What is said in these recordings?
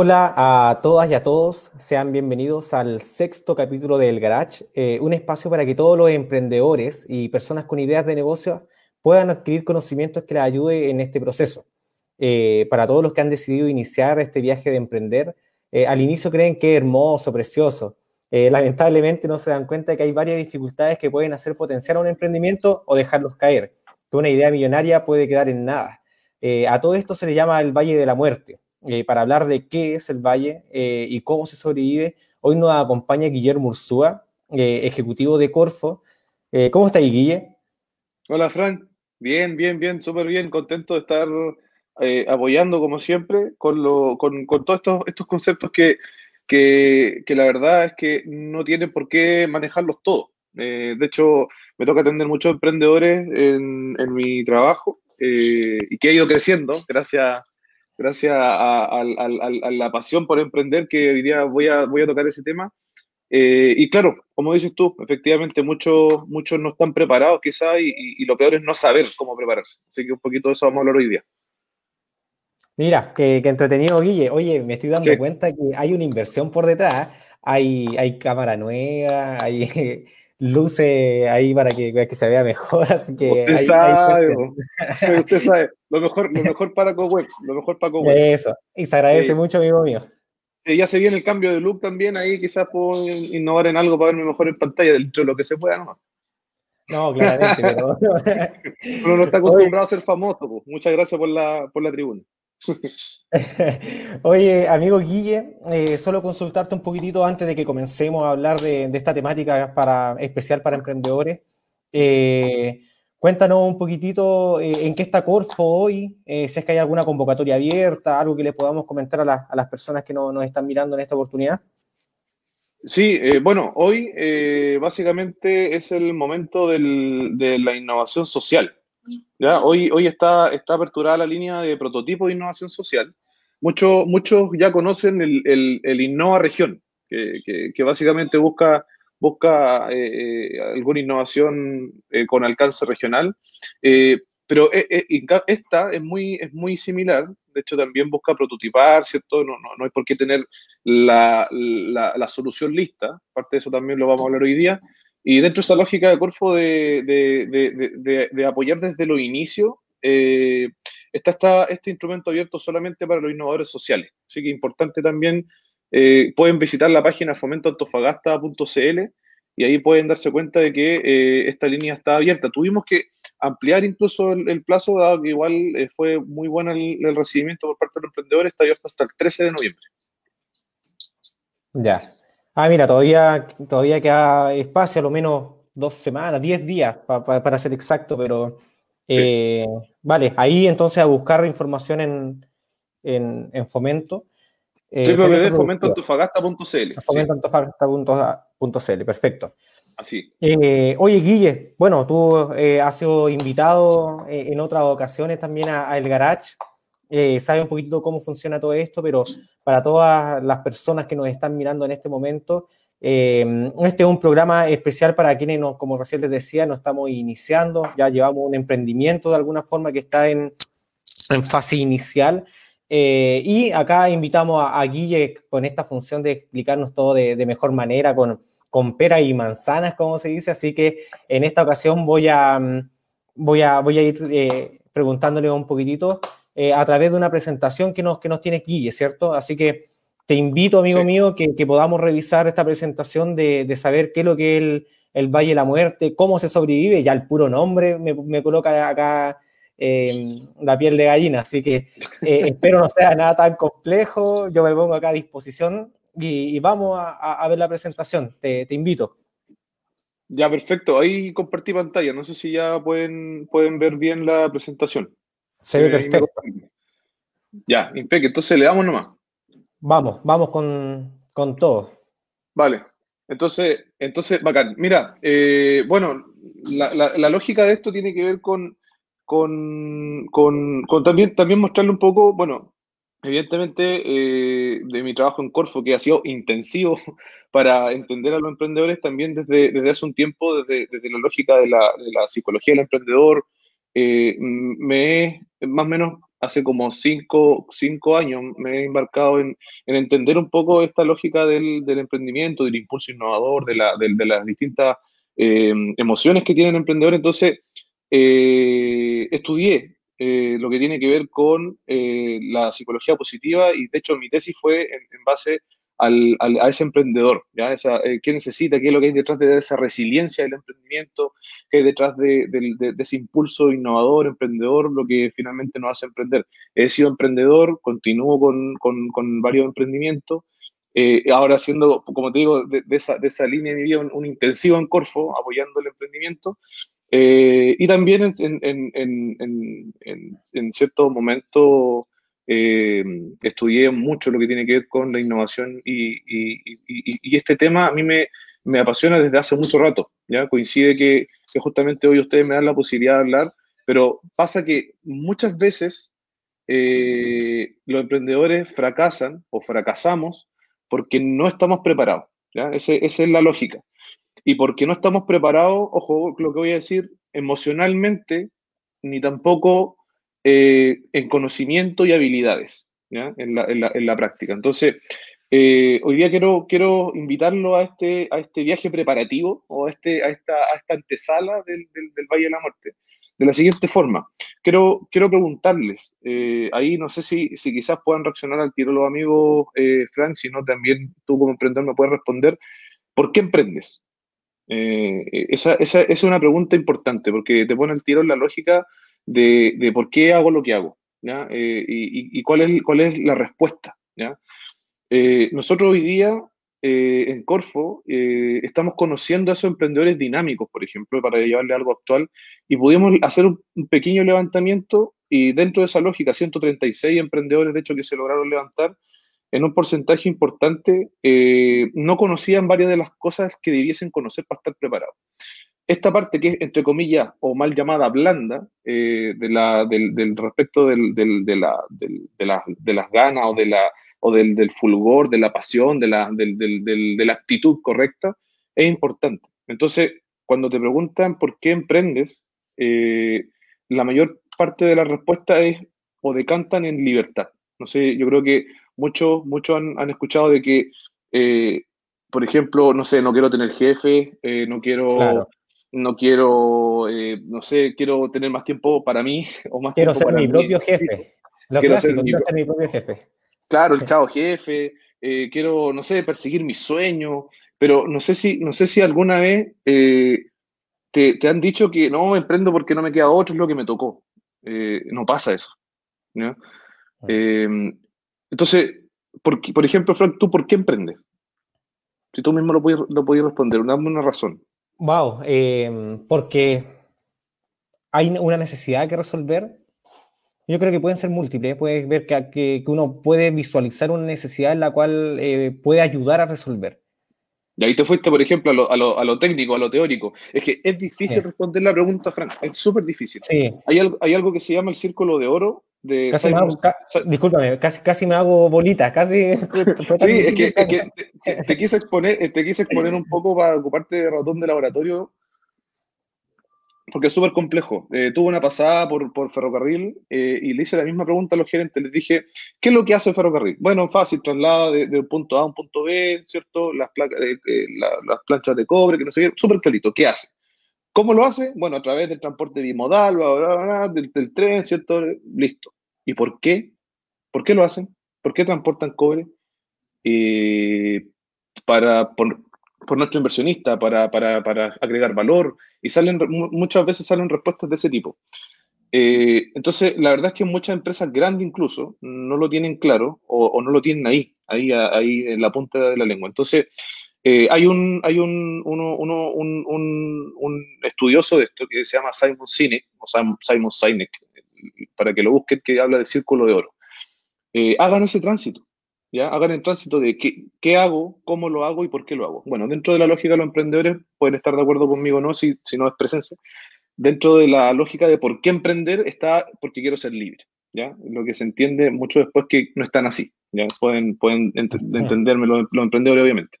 Hola a todas y a todos, sean bienvenidos al sexto capítulo del Garage, eh, un espacio para que todos los emprendedores y personas con ideas de negocio puedan adquirir conocimientos que les ayude en este proceso. Eh, para todos los que han decidido iniciar este viaje de emprender, eh, al inicio creen que es hermoso, precioso. lamentablemente no se dan cuenta de que hay varias dificultades que pueden hacer potenciar un emprendimiento o dejarlos caer, que una idea millonaria puede quedar en nada. a todo esto se le llama el Valle de la Muerte eh, para hablar de qué es el Valle eh, y cómo se sobrevive. Hoy nos acompaña Guillermo Ursúa, eh, ejecutivo de Corfo. ¿Cómo está ahí, Guille? Hola, Frank. Bien, bien, bien, súper bien. Contento de estar apoyando, como siempre, con, lo, con, con todos estos, estos conceptos que, que, que, la verdad es que no tienen por qué manejarlos todos. de hecho, me toca atender muchos emprendedores en, en mi trabajo y que ha ido creciendo gracias gracias a, la pasión por emprender que hoy día voy a, voy a tocar ese tema. Eh, y claro, como dices tú, efectivamente muchos, muchos no están preparados quizá y, lo peor es no saber cómo prepararse. Así que un poquito de eso vamos a hablar hoy día. Mira, qué, entretenido, Guille. Oye, me estoy dando cuenta que hay una inversión por detrás. Hay, hay cámara nueva, hay luce ahí para que, que se vea mejor. Así que usted, sabe, usted sabe, lo mejor, lo mejor para CoWeb, lo mejor para CoWeb. Eso, y se agradece mucho, amigo mío. Sí, ya se viene el cambio de look también, ahí quizás puedo innovar en algo para verme mejor en pantalla, dentro de lo que se pueda ¿no? No, claramente, pero... Uno no está acostumbrado a ser famoso, pues. Muchas gracias por la, por la tribuna. Oye, amigo Guille, eh, solo consultarte un poquitito antes de que comencemos a hablar de, esta temática para, especial para emprendedores. Eh, cuéntanos un poquitito eh, en qué está Corfo hoy, si es que hay alguna convocatoria abierta, algo que le podamos comentar a, las personas que nos están mirando en esta oportunidad. Sí, bueno, hoy básicamente es el momento de la innovación social. ¿Ya? Hoy, hoy está, está aperturada la línea de prototipo de innovación social. Muchos, muchos ya conocen el, el, el Innova Región, que, que, básicamente busca, busca eh, eh, alguna innovación eh, con alcance regional. pero esta es muy, es muy similar, de hecho también busca prototipar, ¿cierto? No, no, no hay por qué tener la, la, la, solución lista, parte de eso también lo vamos a hablar hoy día, y dentro de esa lógica de Corfo de, de, de, apoyar desde los inicios, eh, está, este instrumento abierto solamente para los innovadores sociales. Así que importante también, eh, pueden visitar la página fomentoantofagasta.cl y ahí pueden darse cuenta de que eh, esta línea está abierta. Tuvimos que ampliar incluso el, plazo, dado que igual fue muy bueno el, el, recibimiento por parte de los emprendedores, está abierto hasta el 13 de noviembre. Ya, Ah, mira, todavía, todavía queda espacio, a lo menos dos semanas, diez días para ser exacto, pero eh, vale, ahí entonces a buscar información en, en, en fomento. Eh, fomentoantofagasta.cl. Fomentoantofagasta.cl, perfecto. Así. Eh, oye, Guille, bueno, tú eh, has sido invitado en otras ocasiones también a, El Garage. Sabes un poquito cómo funciona todo esto, pero para todas las personas que nos están mirando en este momento. Eh, este es un programa especial para quienes, como recién les decía, nos estamos iniciando, ya llevamos un emprendimiento de alguna forma que está en, en fase inicial. Eh, y acá invitamos a, Guille con esta función de explicarnos todo de, mejor manera, con, con peras y manzanas, como se dice. Así que en esta ocasión voy a, voy a, voy a ir eh, preguntándole un poquitito eh, a través de una presentación que nos, que nos tiene Guille, ¿cierto? Así que te invito, amigo mío, que, que, podamos revisar esta presentación de, de, saber qué es lo que es el, el, Valle de la Muerte, cómo se sobrevive, ya el puro nombre me, me coloca acá eh, la piel de gallina, así que eh, espero no sea nada tan complejo, yo me pongo acá a disposición y, y vamos a, a, ver la presentación, te, te invito. Ya, perfecto. Ahí compartí pantalla. No sé si ya pueden, pueden ver bien la presentación. Se ve perfecto. Ya, impecable. Entonces le damos nomás. Vamos, vamos con, con todo. Vale. Entonces, entonces, bacán. Mira, eh, bueno, la, la, lógica de esto tiene que ver con, con, con, con también, también mostrarle un poco, bueno, evidentemente eh, de mi trabajo en Corfo, que ha sido intensivo para entender a los emprendedores también desde, desde hace un tiempo, desde, desde la lógica de la, de la, psicología del emprendedor, eh, me he más o menos hace como cinco, cinco años me he embarcado en, entender un poco esta lógica del, emprendimiento, del impulso innovador, de, la, de, las distintas eh, emociones que tienen el emprendedor. Entonces, eh, estudié eh, lo que tiene que ver con la psicología positiva y de hecho mi tesis fue en, base al, a ese emprendedor, ¿ya? Esa, ¿Qué necesita? ¿Qué es lo que hay detrás de esa resiliencia del emprendimiento? ¿Qué hay detrás de, de, ese impulso innovador, emprendedor, lo que finalmente nos hace emprender? He sido emprendedor, continúo con, con, varios emprendimientos eh, ahora haciendo, como te digo, de, esa, de, esa, línea de mi vida, un, intensivo en Corfo, apoyando el emprendimiento. Eh, y también en, en, en, en cierto momento eh, estudié mucho lo que tiene que ver con la innovación y, este tema a mí me, me, apasiona desde hace mucho rato. Coincide que, justamente hoy ustedes me dan la posibilidad de hablar, pero pasa que muchas veces los emprendedores fracasan o fracasamos porque no estamos preparados. esa es la lógica. Y porque no estamos preparados, ojo, lo que voy a decir, emocionalmente, ni tampoco eh, en conocimiento y habilidades. En, la, práctica. Entonces, eh, hoy día quiero, quiero invitarlo a este, a este viaje preparativo o a, este, a, esta, a esta antesala del, del, Valle de la Muerte de la siguiente forma. Quiero, quiero preguntarles, eh, ahí no sé si, si quizás puedan reaccionar al tiro los amigos, Frank, si no también tú como emprendedor me puedes responder, ¿por qué emprendes? Esa, esa, esa, es una pregunta importante porque te pone el tiro en la lógica de, por qué hago lo que hago ¿ya? Y, cuál, es, cuál es la respuesta. ¿ya? nosotros hoy día eh, en Corfo eh, estamos conociendo a esos emprendedores dinámicos, por ejemplo, para llevarle algo actual, y pudimos hacer un, pequeño levantamiento y dentro de esa lógica, 136 emprendedores, de hecho, que se lograron levantar, en un porcentaje importante, eh, no conocían varias de las cosas que debiesen conocer para estar preparados. Esta parte que es, entre comillas, o mal llamada blanda, la, del, respecto del, de, la, de las ganas o del, fulgor, de la pasión, de la, actitud correcta, es importante. Entonces, cuando te preguntan por qué emprendes, eh, la mayor parte de la respuesta es o decantan en libertad. No sé, yo creo que muchos, muchos han, escuchado de que, eh, por ejemplo, no sé, no quiero tener jefe, eh, no quiero, no quiero, no sé, quiero tener más tiempo para mí o más quiero tiempo ser mi propio jefe. Lo quiero ser mi propio jefe. Claro, el chavo jefe, eh, quiero, no sé, perseguir mis sueños, pero no sé si, no sé si alguna vez eh, te, han dicho que no, emprendo porque no me queda otro, es lo que me tocó. Eh, no pasa eso. Ah. Em, entonces, por, por, ejemplo, Frank, ¿tú por qué emprendes? Si tú mismo lo puedes, lo responder, dame una razón. Wow, em, porque hay una necesidad que resolver yo creo que pueden ser múltiples. Puedes ver que, que, uno puede visualizar una necesidad en la cual eh, puede ayudar a resolver. Y ahí te fuiste, por ejemplo, a lo, a lo, a lo técnico, a lo teórico. Es que es difícil responder la pregunta, Frank. Es súper difícil. Sí. Hay, algo, hay algo que se llama el círculo de oro. De casi me hago, discúlpame, casi, casi me hago bolita, casi. sí, es que, es que te, te, quise exponer, te quise exponer un poco para ocuparte de ratón de laboratorio porque es súper complejo. Eh, tuve una pasada por, por ferrocarril eh, y le hice la misma pregunta a los gerentes. Les dije, ¿qué es lo que hace ferrocarril? Bueno, fácil, traslada de, un punto A a un punto B, ¿cierto? Las, placas, eh, las planchas de cobre, que no sé qué, súper clarito. ¿Qué hace? ¿Cómo lo hace? Bueno, a través del transporte bimodal, del, del, tren, ¿cierto? Listo. ¿Y por qué? ¿Por qué lo hacen? ¿Por qué transportan cobre? para, por, por nuestro inversionista para, para, para, agregar valor y salen muchas veces salen respuestas de ese tipo. Eh, entonces, la verdad es que muchas empresas grandes incluso no lo tienen claro o, no lo tienen ahí, ahí, ahí en la punta de la lengua. Entonces, eh, hay, un, hay un, uno, uno, un, un, un, estudioso de esto que se llama Simon Sinek, o Simon Sinek, para que lo busquen, que habla de círculo de oro. Eh, hagan ese tránsito. ¿ya? Hagan el tránsito de qué, qué, hago, cómo lo hago y por qué lo hago. Bueno, dentro de la lógica de los emprendedores, pueden estar de acuerdo conmigo o no, si, si no es presencia. Dentro de la lógica de por qué emprender está porque quiero ser libre, ¿ya? Lo que se entiende mucho después que no están así, ¿ya? Pueden, pueden entenderme los, emprendedores, obviamente.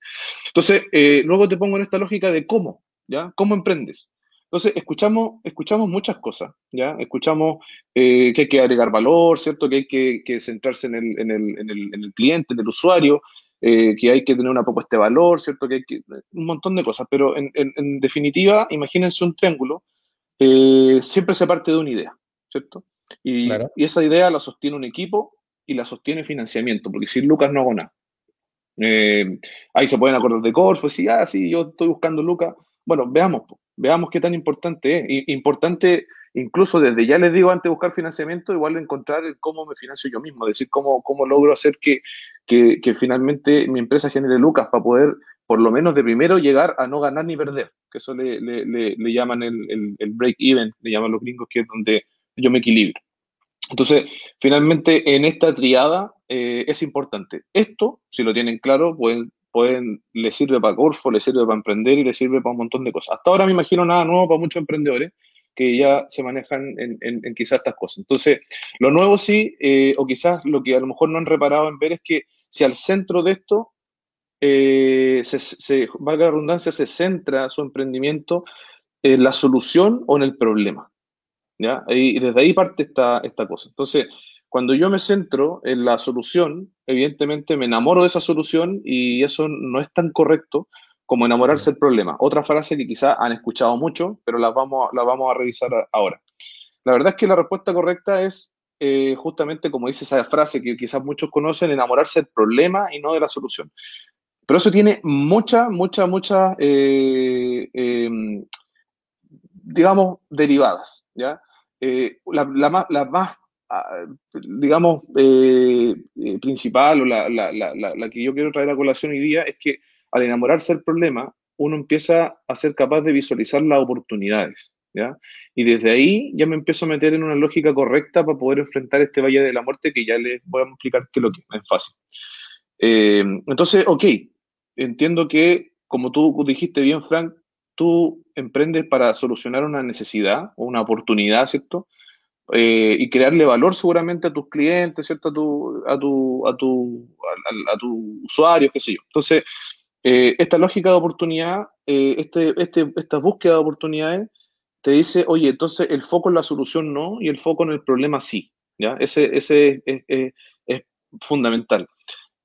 Entonces, eh, luego te pongo en esta lógica de cómo, ¿ya? ¿Cómo emprendes? Entonces, escuchamos, escuchamos muchas cosas, ¿ya? Escuchamos eh, que hay que agregar valor, ¿cierto? Que hay que, centrarse en el, en, el, en, el, en el, cliente, en el usuario, eh, que hay que tener una propuesta de valor, ¿cierto? Que hay que, un montón de cosas, pero en, definitiva, imagínense un triángulo, eh, siempre se parte de una idea, ¿cierto? Y, y, esa idea la sostiene un equipo y la sostiene financiamiento, porque sin Lucas no hago nada. ahí se pueden acordar de Corfo, sí, ah, sí, yo estoy buscando Lucas. Bueno, veamos, veamos qué tan importante es. Importante, incluso desde ya les digo, antes de buscar financiamiento, igual encontrar cómo me financio yo mismo, es decir, cómo, cómo logro hacer que, que, finalmente mi empresa genere lucas para poder, por lo menos de primero, llegar a no ganar ni perder, que eso le, le, le, llaman el, el, break-even, le llaman los gringos, que es donde yo me equilibro. Entonces, finalmente, en esta triada eh, es importante. Esto, si lo tienen claro, pueden pueden, le sirve para Corfo, le sirve para emprender y le sirve para un montón de cosas. Hasta ahora me imagino nada nuevo para muchos emprendedores que ya se manejan en, quizás estas cosas. Entonces, lo nuevo sí, eh, o quizás lo que a lo mejor no han reparado en ver es que si al centro de esto, eh, se, valga la redundancia, se centra su emprendimiento en la solución o en el problema. ¿Ya? Y desde ahí parte esta, esta cosa. Entonces, cuando yo me centro en la solución, evidentemente me enamoro de esa solución y eso no es tan correcto como enamorarse del problema. Otra frase que quizás han escuchado mucho, pero la vamos, a revisar ahora. La verdad es que la respuesta correcta es eh, justamente como dice esa frase que quizás muchos conocen, enamorarse del problema y no de la solución. Pero eso tiene muchas, muchas, muchas, eh, em, digamos, derivadas. ¿ya? Eh, la, más, la, más, digamos, eh, eh, principal o la, la, la, la, que yo quiero traer a colación hoy día es que al enamorarse del problema, uno empieza a ser capaz de visualizar las oportunidades. ¿ya? Y desde ahí ya me empiezo a meter en una lógica correcta para poder enfrentar este valle de la muerte que ya les voy a explicar qué es lo que es, fácil. Eh, entonces, ok, entiendo que, como tú dijiste bien, Frank, tú emprendes para solucionar una necesidad o una oportunidad, ¿cierto? Eh, y crearle valor seguramente a tus clientes, ¿cierto? A tu, a tu, a tu, a, usuario, qué sé yo. Entonces, eh, esta lógica de oportunidad, eh, este, este, esta búsqueda de oportunidades, te dice, oye, entonces el foco en la solución no y el foco en el problema sí. ¿ya? Ese, ese es, es, es fundamental.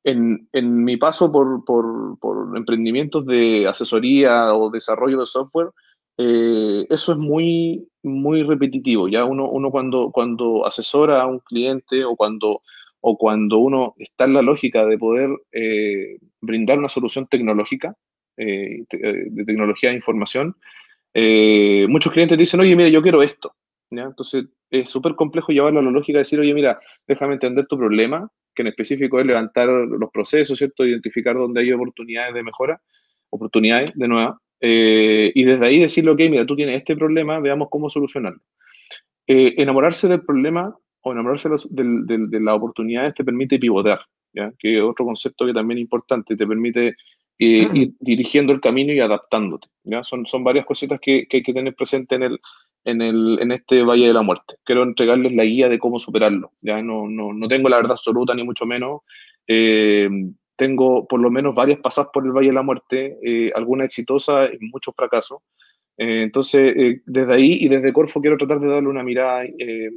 En, en, mi paso por, por, emprendimientos de asesoría o desarrollo de software, eh, eso es muy, repetitivo. Ya uno, cuando, cuando asesora a un cliente o cuando, o cuando uno está en la lógica de poder eh, brindar una solución tecnológica, eh, de tecnología de información, muchos clientes dicen, oye, mira, yo quiero esto. ¿Ya? Entonces es súper complejo llevarlo a la lógica de decir, oye, mira, déjame entender tu problema, que en específico es levantar los procesos, ¿cierto? Identificar dónde hay oportunidades de mejora, oportunidades de nueva, eh, y desde ahí decirle, ok, mira, tú tienes este problema, veamos cómo solucionarlo. Eh, enamorarse del problema o enamorarse de, las oportunidades te permite pivotar, ¿ya? que es otro concepto que también es importante, te permite eh, ir dirigiendo el camino y adaptándote. ¿ya? Son, son varias cositas que, que hay que tener presente en, el, en, el, en este Valle de la Muerte. Quiero entregarles la guía de cómo superarlo. ¿ya? No, no, no tengo la verdad absoluta, ni mucho menos tengo por lo menos varias pasadas por el Valle de la Muerte, eh, alguna exitosa y muchos fracasos. Eh, entonces, eh, desde ahí y desde Corfo quiero tratar de darle una mirada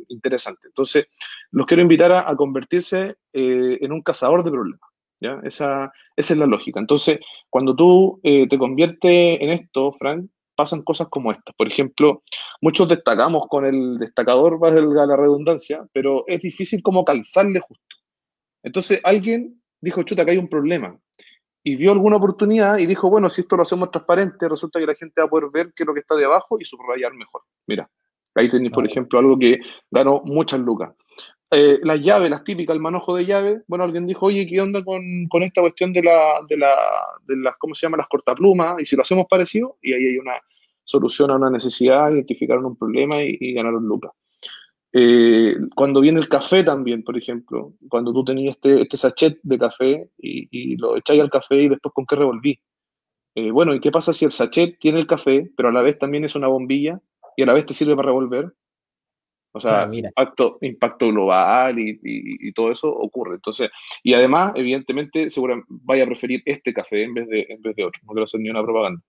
interesante. Entonces, los quiero invitar a, convertirse en un cazador de problemas. ¿ya? Esa, esa es la lógica. Entonces, cuando tú te conviertes en esto, Frank, pasan cosas como estas. Por ejemplo, muchos destacamos con el destacador, va a la redundancia, pero es difícil como calzarle justo. Entonces, alguien dijo, chuta, que hay un problema. Y vio alguna oportunidad y dijo, bueno, si esto lo hacemos transparente, resulta que la gente va a poder ver qué es lo que está de abajo y subrayar mejor. Mira, ahí tenéis, por ejemplo, algo que ganó muchas lucas. Eh, las llaves, las típicas, el manojo de llaves, bueno, alguien dijo, oye, ¿qué onda con, con esta cuestión de, la, de, la, de las, ¿cómo se llama? Las cortaplumas, y si lo hacemos parecido, y ahí hay una solución a una necesidad, identificaron un problema y, ganaron lucas. Eh, cuando viene el café también, por ejemplo, cuando tú tenías este, este sachet de café y, lo echáis al café y después con qué revolví. Eh, bueno, ¿y qué pasa si el sachet tiene el café, pero a la vez también es una bombilla y a la vez te sirve para revolver? O sea, ah, impacto, impacto global y, todo eso ocurre. Entonces, y además, evidentemente, seguramente vaya a preferir este café en vez de, en vez de otro. No quiero hacer ni una propaganda.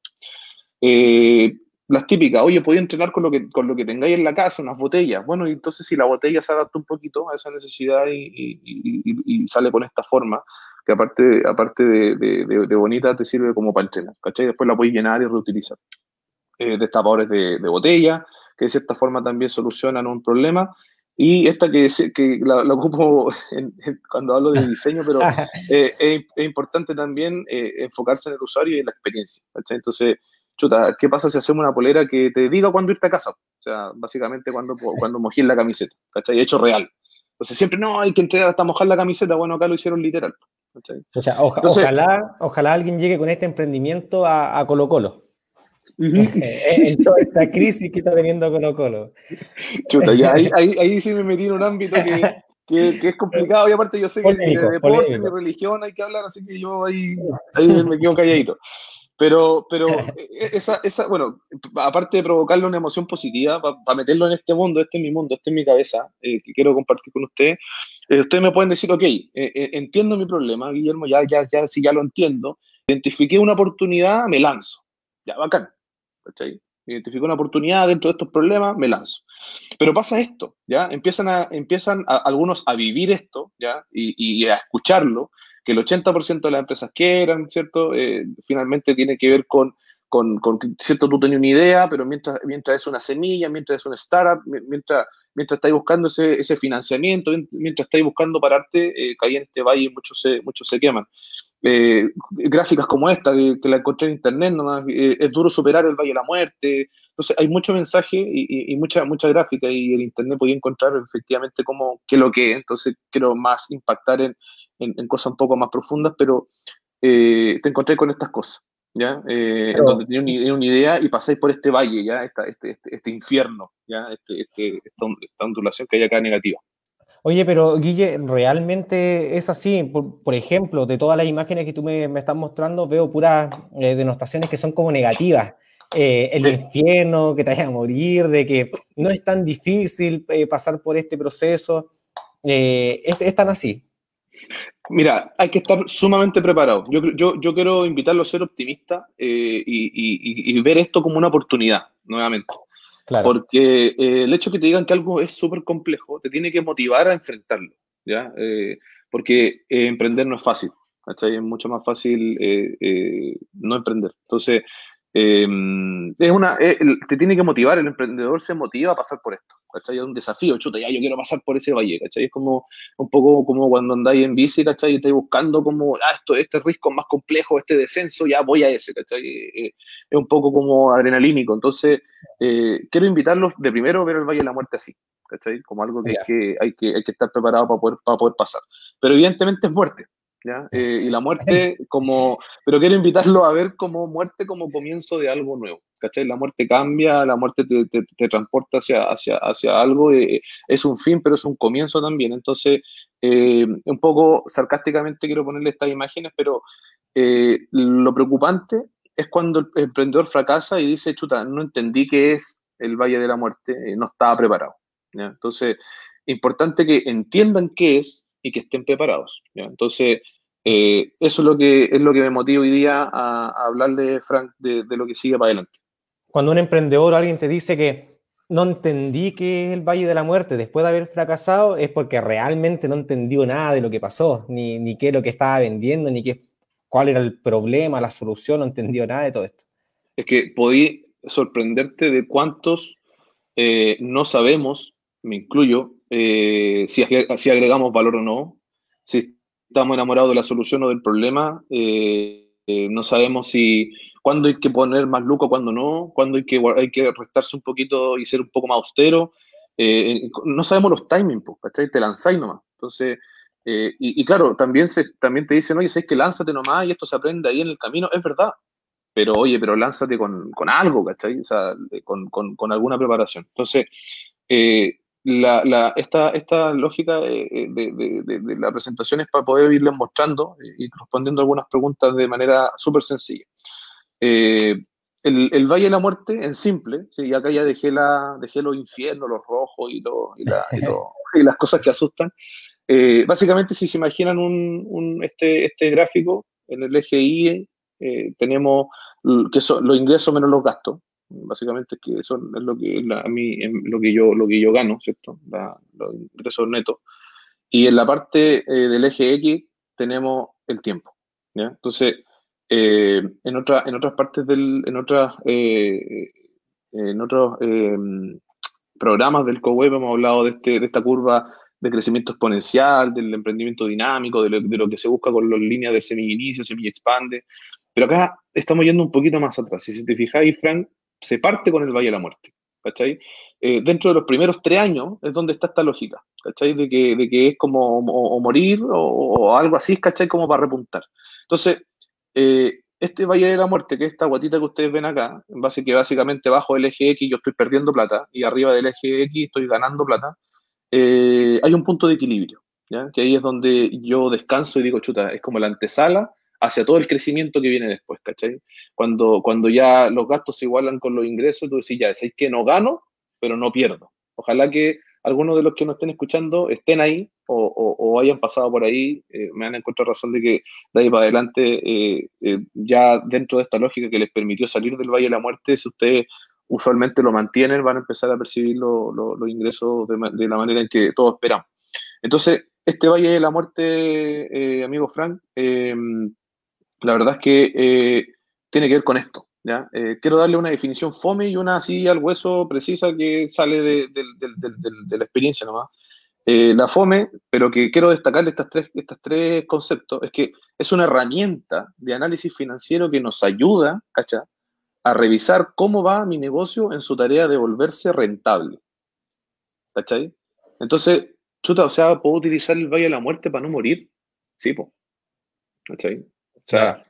Eh, las típicas, oye, podía entrenar con lo, que, con lo que tengáis en la casa, unas botellas. Bueno, y entonces si la botella se adapta un poquito a esa necesidad y, sale con esta forma, que aparte, aparte de, bonita te sirve como para entrenar, ¿cachai? Después la podéis llenar y reutilizar. Eh, destapadores de, botella, que de cierta forma también solucionan un problema. Y esta que, que la, ocupo cuando hablo de diseño, pero eh, es, importante también eh, enfocarse en el usuario y en la experiencia. ¿cachai? Entonces, chuta, ¿qué pasa si hacemos una polera que te diga cuándo irte a casa? O sea, básicamente cuando, cuando mojí la camiseta, ¿cachai? Hecho real. Entonces siempre, no, hay que entregar hasta mojar la camiseta. Bueno, acá lo hicieron literal. O sea, ojalá, ojalá alguien llegue con este emprendimiento a, Colo Colo. en toda esta crisis que está teniendo Colo Colo. Chuta, ya ahí, ahí, sí me metí en un ámbito que, que, es complicado y aparte yo sé que de deporte, de religión hay que hablar, así que yo ahí, ahí me quedo calladito. Pero, pero e, esa, esa, bueno, aparte de provocarle una emoción positiva, para meterlo en este mundo, este es mi mundo, este es mi cabeza, eh, que quiero compartir con ustedes, eh, ustedes me pueden decir, ok, eh, entiendo mi problema, Guillermo, ya, ya, ya, si ya lo entiendo, identifiqué una oportunidad, me lanzo. Ya, bacán. ¿Cachai? Identifiqué una oportunidad dentro de estos problemas, me lanzo. Pero pasa esto, ¿ya? Empiezan, a, empiezan algunos a vivir esto, ¿ya? Y, a escucharlo, que el 80% de las empresas quieran, ¿cierto? Eh, finalmente tiene que ver con, con, con, ¿cierto? Tú tenías una idea, pero mientras, mientras es una semilla, mientras es una startup, mientras, mientras estáis buscando ese, ese financiamiento, mientras estáis buscando pararte, eh, caí en este valle y muchos se, muchos se queman. Eh, gráficas como esta, que, la encontré en internet, nomás, eh, es duro superar el Valle de la Muerte. Entonces, hay mucho mensaje y, y, mucha, mucha gráfica, y el internet podía encontrar efectivamente cómo, qué es lo que es. Entonces, quiero más impactar en, en, cosas un poco más profundas, pero eh, te encontré con estas cosas, ¿ya? Eh, en donde tenía una, idea y pasáis por este valle, ¿ya? este, este, este, infierno, ¿ya? Este, este, esta, ondulación que hay acá negativa. Oye, pero Guille, ¿realmente es así? Por, ejemplo, de todas las imágenes que tú me, me estás mostrando, veo puras eh, denotaciones que son como negativas. el infierno, que te vayas a morir, de que no es tan difícil pasar por este proceso. ¿es, ¿Es tan así? Mira, hay que estar sumamente preparado. Yo, yo, yo quiero invitarlo a ser optimista eh, y, ver esto como una oportunidad, nuevamente. Porque eh, el hecho que te digan que algo es súper complejo te tiene que motivar a enfrentarlo, ¿ya? Eh, porque emprender no es fácil, Es mucho más fácil no emprender. Entonces, Em, es una, eh, te tiene que motivar, el emprendedor se motiva a pasar por esto, ¿cachai? Es un desafío, chuta, ya yo quiero pasar por ese valle, ¿cachai? Es como un poco como cuando andáis en bici, ¿cachai? Y estáis buscando como, ah, esto, este risco más complejo, este descenso, ya voy a ese, ¿cachai? Eh, eh, es un poco como adrenalínico, entonces quiero invitarlos de primero a ver el Valle de la Muerte así, ¿cachai? Como algo que, que, hay, que hay que estar preparado para poder, para poder pasar. Pero evidentemente es muerte, eh, y la muerte como, pero quiero invitarlo a ver como muerte como comienzo de algo nuevo. La muerte cambia, la muerte te, transporta hacia, hacia, hacia algo, eh, es un fin, pero es un comienzo también. Entonces, eh, un poco sarcásticamente quiero ponerle estas imágenes, pero lo preocupante es cuando el emprendedor fracasa y dice, chuta, no entendí qué es el Valle de la Muerte, no estaba preparado. Entonces, importante que entiendan qué es, y que estén preparados. Entonces, eh, eso es lo, que, es lo que me motiva hoy día a, hablarle, Frank, de, lo que sigue para adelante. Cuando un emprendedor o alguien te dice que no entendí qué es el Valle de la Muerte después de haber fracasado, es porque realmente no entendió nada de lo que pasó, ni, ni qué es lo que estaba vendiendo, ni qué, cuál era el problema, la solución, no entendió nada de todo esto. Es que podí sorprenderte de cuántos eh, no sabemos, me incluyo, eh, si, si, agregamos valor o no, si estamos enamorados de la solución o del problema, eh, eh, no sabemos si cuándo hay que poner más luco, cuándo no, cuándo hay que, hay que restarse un poquito y ser un poco más austero. no sabemos los timings, ¿cachai? Te lanzáis nomás. Entonces, y, claro, también, se, también te dicen, oye, es que lánzate nomás y esto se aprende ahí en el camino. Es verdad, pero oye, pero lánzate con, con algo, ¿cachai? O sea, con, con, con alguna preparación. Entonces, eh, la, esta, esta lógica de, la presentación es para poder irles mostrando y respondiendo algunas preguntas de manera súper sencilla. Eh, el, Valle de la Muerte, en simple, ¿sí? acá ya dejé, la, dejé los infiernos, los rojos y, y, las cosas que asustan. Eh, básicamente, si se imaginan un, este, este gráfico, en el eje Y eh, tenemos que son los ingresos menos los gastos. Básicamente que eso es lo que, a mí, lo que, yo, lo que yo gano, ¿cierto? los ingresos netos. Y en la parte eh, del eje X tenemos el tiempo. ¿ya? Entonces, eh, en, otra, en otras partes del, en otras, eh, en otros programas del CoWeb hemos hablado de, este, de esta curva de crecimiento exponencial, del emprendimiento dinámico, de lo, que se busca con las líneas de semi-inicio, semi-expande. Pero acá estamos yendo un poquito más atrás. Si te fijáis, Frank, se parte con el Valle de la Muerte. ¿Cachai? Eh, dentro de los primeros tres años es donde está esta lógica, ¿cachai? De que, de que es como o, morir o, algo así, ¿cachai? Como para repuntar. Entonces, eh, este Valle de la Muerte, que es esta guatita que ustedes ven acá, en base que básicamente bajo el eje X yo estoy perdiendo plata y arriba del eje X estoy ganando plata, eh, hay un punto de equilibrio, ¿ya? que ahí es donde yo descanso y digo, chuta, es como la antesala hacia todo el crecimiento que viene después, ¿cachai? Cuando, cuando ya los gastos se igualan con los ingresos, tú decís, ya, es que no gano, pero no pierdo. Ojalá que algunos de los que nos estén escuchando estén ahí o, hayan pasado por ahí, eh, me han encontrado razón de que de ahí para adelante, eh, ya dentro de esta lógica que les permitió salir del Valle de la Muerte, si ustedes usualmente lo mantienen, van a empezar a percibir los ingresos de, la manera en que todos esperamos. Entonces, este Valle de la Muerte, eh, amigo Frank, la verdad es que eh, tiene que ver con esto. ¿ya? Eh, quiero darle una definición fome y una así al hueso precisa que sale de, la experiencia nomás. la FOME, pero que quiero destacar estas tres, estos tres conceptos, es que es una herramienta de análisis financiero que nos ayuda, ¿cachai? a revisar cómo va mi negocio en su tarea de volverse rentable. ¿Cachai? Entonces, chuta, o sea, ¿puedo utilizar el Valle de la Muerte para no morir? Sí, pues. ¿Cachai? O sea,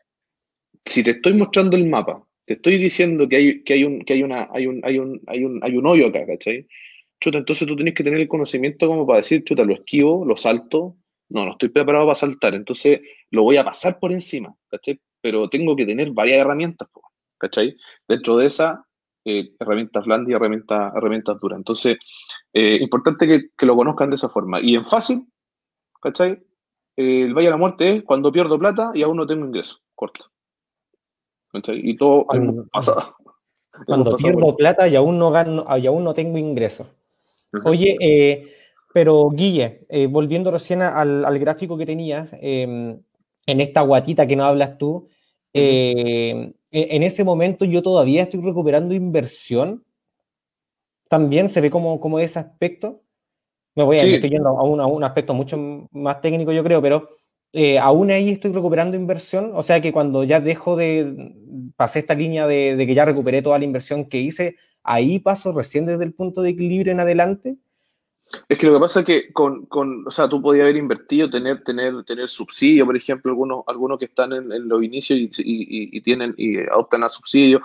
si te estoy mostrando el mapa, te estoy diciendo que hay, que hay un, que hay una, hay un, hay un, hay un, hay un hoyo acá, ¿cachai? Chuta, entonces tú tienes que tener el conocimiento como para decir, chuta, lo esquivo, lo salto, no, no estoy preparado para saltar, entonces lo voy a pasar por encima, ¿cachai? Pero tengo que tener varias herramientas. ¿cachai? Dentro de esa, eh, herramientas blandas y herramientas, herramientas duras. Entonces, eh, importante que, lo conozcan de esa forma. Y en fácil, ¿cachai? El Valle a la Muerte es cuando pierdo plata y aún no tengo ingreso, corto. Y todo cuando, pasado. Cuando pierdo plata y aún no gano, y aún no tengo ingreso. Oye, eh, pero Guille, volviendo recién al, al, gráfico que tenías, em, en esta guatita que no hablas tú, eh, e-, en ese momento yo todavía estoy recuperando inversión. También se ve como, como ese aspecto. Me voy a estoy yendo a un, a un, aspecto mucho más técnico, yo creo, pero eh, aún ahí estoy recuperando inversión. O sea que cuando ya dejo de, pasé esta línea de, de, que ya recuperé toda la inversión que hice, ahí paso recién desde el punto de equilibrio en adelante. Es que lo que pasa es que con, con o sea, tú podías haber invertido, tener, tener, tener subsidio, por ejemplo, algunos, algunos que están en, los inicios y, y, tienen y adoptan a subsidio.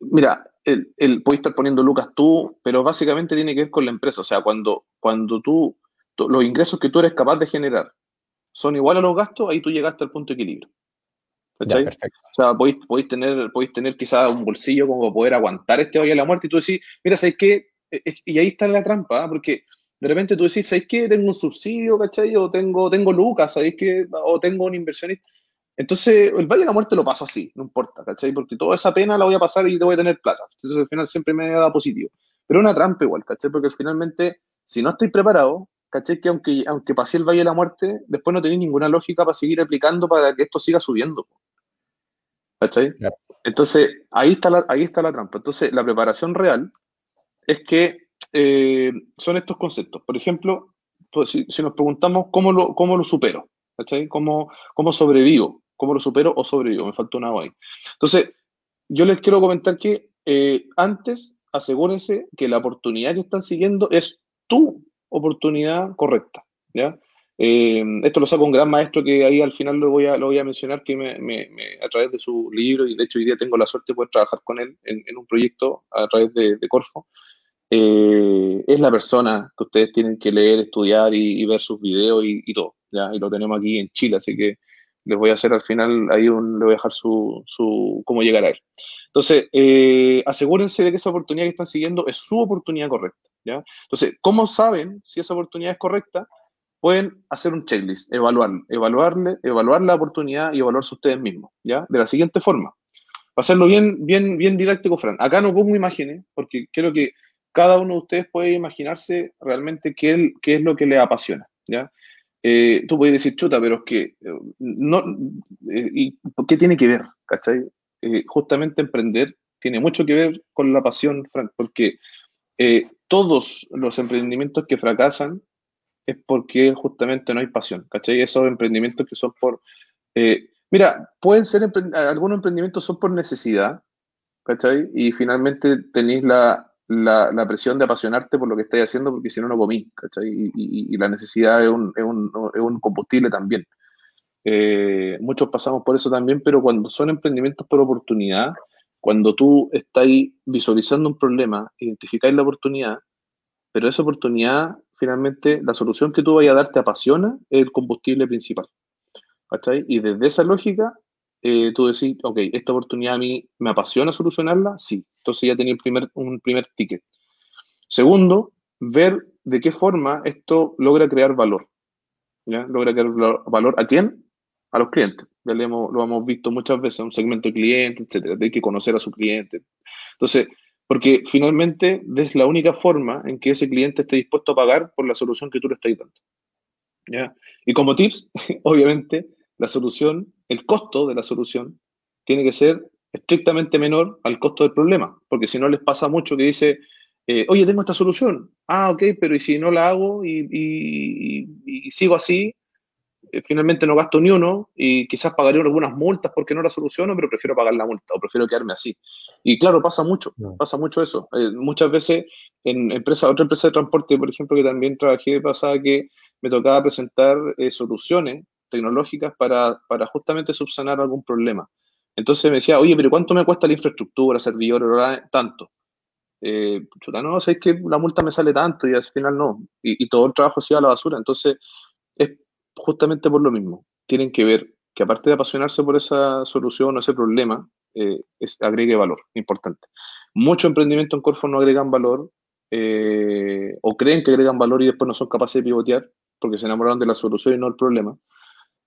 Mira, el, el, puedes estar poniendo lucas tú, pero básicamente tiene que ver con la empresa. O sea, cuando, cuando tú, los ingresos que tú eres capaz de generar son iguales a los gastos, ahí tú llegaste al punto de equilibrio. ¿Cachai? o sea, podéis, podéis, tener, podéis tener quizás un bolsillo como poder aguantar este hoy a la muerte y tú decís, mira, ¿sabes qué? E, e, y ahí está la trampa, ¿ah? porque de repente tú decís, ¿sabes qué? Tengo un subsidio, ¿cachai? O tengo, tengo lucas, ¿sabéis qué? O tengo un inversionista. Entonces, el Valle de la Muerte lo paso así, no importa, ¿cachai? Porque toda esa pena la voy a pasar y te voy a tener plata. Entonces, al final siempre me da positivo. Pero una trampa igual, ¿cachai? Porque finalmente, si no estoy preparado, ¿cachai? Que aunque, aunque pase el Valle de la Muerte, después no tenéis ninguna lógica para seguir aplicando para que esto siga subiendo. ¿Cachai? Entonces, ahí está, la, ahí está la trampa. Entonces, la preparación real es que eh, son estos conceptos. Por ejemplo, pues, si, nos preguntamos cómo lo, cómo lo supero, ¿cachai? ¿Cómo, ¿Cómo sobrevivo? ¿Cómo lo supero o sobrevivo? Me falta una ahí. Entonces, yo les quiero comentar que eh, antes asegúrense que la oportunidad que están siguiendo es tu oportunidad correcta. ¿ya? Eh, esto lo saco un gran maestro que ahí al final lo voy a, lo voy a mencionar, que me, a través de su libro, y de hecho hoy día tengo la suerte de poder trabajar con él en, un proyecto a través de, de Corfo, eh, es la persona que ustedes tienen que leer, estudiar y, ver sus videos y, todo. ¿ya? Y lo tenemos aquí en Chile, así que les voy a hacer al final, ahí un, le voy a dejar su, su cómo llegar a él. Entonces, eh, asegúrense de que esa oportunidad que están siguiendo es su oportunidad correcta. ¿ya? Entonces, ¿cómo saben si esa oportunidad es correcta? Pueden hacer un checklist, evaluar, evaluarle, evaluar la oportunidad y evaluarse ustedes mismos, ¿ya? De la siguiente forma. hacerlo bien, bien, bien didáctico, Fran. Acá no pongo imágenes, porque creo que cada uno de ustedes puede imaginarse realmente qué, qué es lo que le apasiona, ¿ya? Eh, tú puedes decir, chuta, pero es que, eh, no, eh, ¿y ¿qué tiene que ver? ¿Cachai? justamente emprender tiene mucho que ver con la pasión, Frank, porque todos los emprendimientos que fracasan es porque justamente no hay pasión, ¿cachai? Esos emprendimientos que son por... mira, pueden ser, algunos emprendimientos son por necesidad, ¿cachai? Y finalmente tenéis la, la, presión de apasionarte por lo que estás haciendo, porque si no, no comí. Y, la necesidad es un, es un, es un combustible también. Eh, muchos pasamos por eso también, pero cuando son emprendimientos por oportunidad, cuando tú estás visualizando un problema, identificáis la oportunidad, pero esa oportunidad, finalmente, la solución que tú vayas a dar te apasiona, es el combustible principal. Y desde esa lógica, eh, tú decís, ok, esta oportunidad a mí me apasiona solucionarla, sí. Entonces ya tenía primer, un primer ticket. Segundo, ver de qué forma esto logra crear valor. ¿ya? Logra crear valor a quién? A los clientes. Ya lo hemos, lo hemos visto muchas veces, un segmento de clientes, etcétera. Hay que conocer a su cliente. Entonces, porque finalmente es la única forma en que ese cliente esté dispuesto a pagar por la solución que tú le estás dando. ¿ya? Y como tips, obviamente, la solución, el costo de la solución, tiene que ser estrictamente menor al costo del problema, porque si no les pasa mucho que dice, eh, oye, tengo esta solución, ah, ok, pero ¿y si no la hago y, sigo así? Eh, finalmente no gasto ni uno y quizás pagaré algunas multas porque no la soluciono, pero prefiero pagar la multa o prefiero quedarme así. Y claro, pasa mucho, pasa mucho eso. Eh, muchas veces en empresa, otra empresa de transporte, por ejemplo, que también trabajé de pasada, que me tocaba presentar soluciones tecnológicas para, para justamente subsanar algún problema. Entonces me decía, oye, pero ¿cuánto me cuesta la infraestructura, servidor, tanto? Eh, chuta, no, sé que la multa me sale tanto y al final no. Y, todo el trabajo se va a la basura. Entonces, es justamente por lo mismo. Tienen que ver que aparte de apasionarse por esa solución o ese problema, eh, es, agregue valor, importante. Muchos emprendimientos en Corfo no agregan valor eh, o creen que agregan valor y después no son capaces de pivotear porque se enamoraron de la solución y no el problema.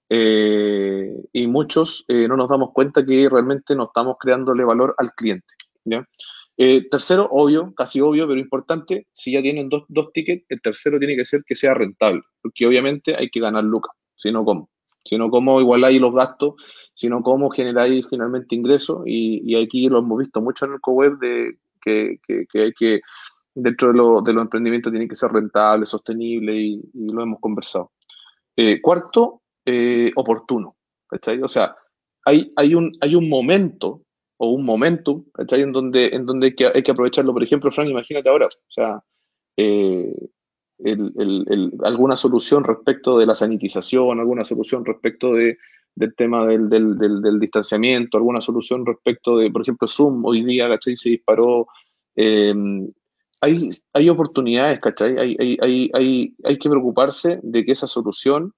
Eh, y muchos eh, no nos damos cuenta que realmente no estamos creándole valor al cliente. Eh, tercero, obvio, casi obvio, pero importante, si ya tienen dos, dos, tickets, el tercero tiene que ser que sea rentable, porque obviamente hay que ganar lucas, si no, ¿cómo? Si no, ¿cómo igualáis los gastos? Si no, ¿cómo generáis finalmente ingresos? Y, y, aquí lo hemos visto mucho en el co-web de que, que, que, hay que, dentro de, lo, de, los emprendimientos, tiene que ser rentable, sostenible y, y lo hemos conversado. cuarto, eh, oportuno, ¿cachai? O sea, hay, hay, un, hay un momento o un momentum, ¿cachai? En donde, en donde hay, que, hay que aprovecharlo. Por ejemplo, Frank, imagínate ahora, o sea, eh, alguna solución respecto de la sanitización, alguna solución respecto de, del tema del, del, distanciamiento, alguna solución respecto de, por ejemplo, Zoom, hoy día, ¿cachai? Se disparó. Em, hay, hay oportunidades, ¿cachai? Hay, hay, hay, hay, que preocuparse de que esa solución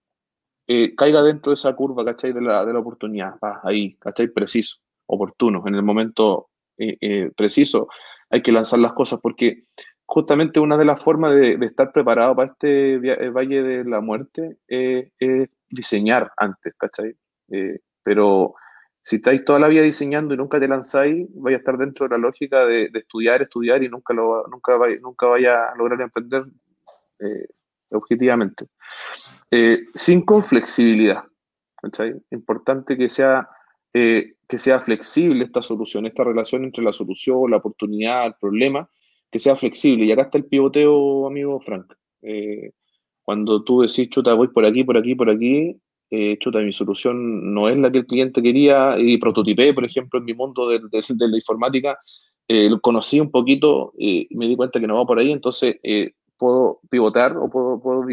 eh, caiga dentro de esa curva, ¿cachai? De la, de la oportunidad, ahí, ¿cachai? Preciso, oportuno, en el momento eh, eh, preciso hay que lanzar las cosas porque justamente una de las formas de, estar preparado para este Valle de la Muerte es diseñar antes, ¿cachai? pero si estáis toda la vida diseñando y nunca te lanzáis, vais a estar dentro de la lógica de, estudiar, estudiar y nunca, lo, nunca, nunca vaya a lograr emprender objetivamente. Eh, cinco, flexibilidad. Importante que sea, eh, que sea flexible esta solución, esta relación entre la solución, la oportunidad, el problema, que sea flexible. Y acá está el pivoteo, amigo Frank. Eh, cuando tú decís, chuta, voy por aquí, por aquí, por aquí, chuta, mi solución no es la que el cliente quería y prototipé, por ejemplo, en mi mundo de, de, la informática, lo conocí un poquito y me di cuenta que no va por ahí, entonces puedo pivotar o puedo, puedo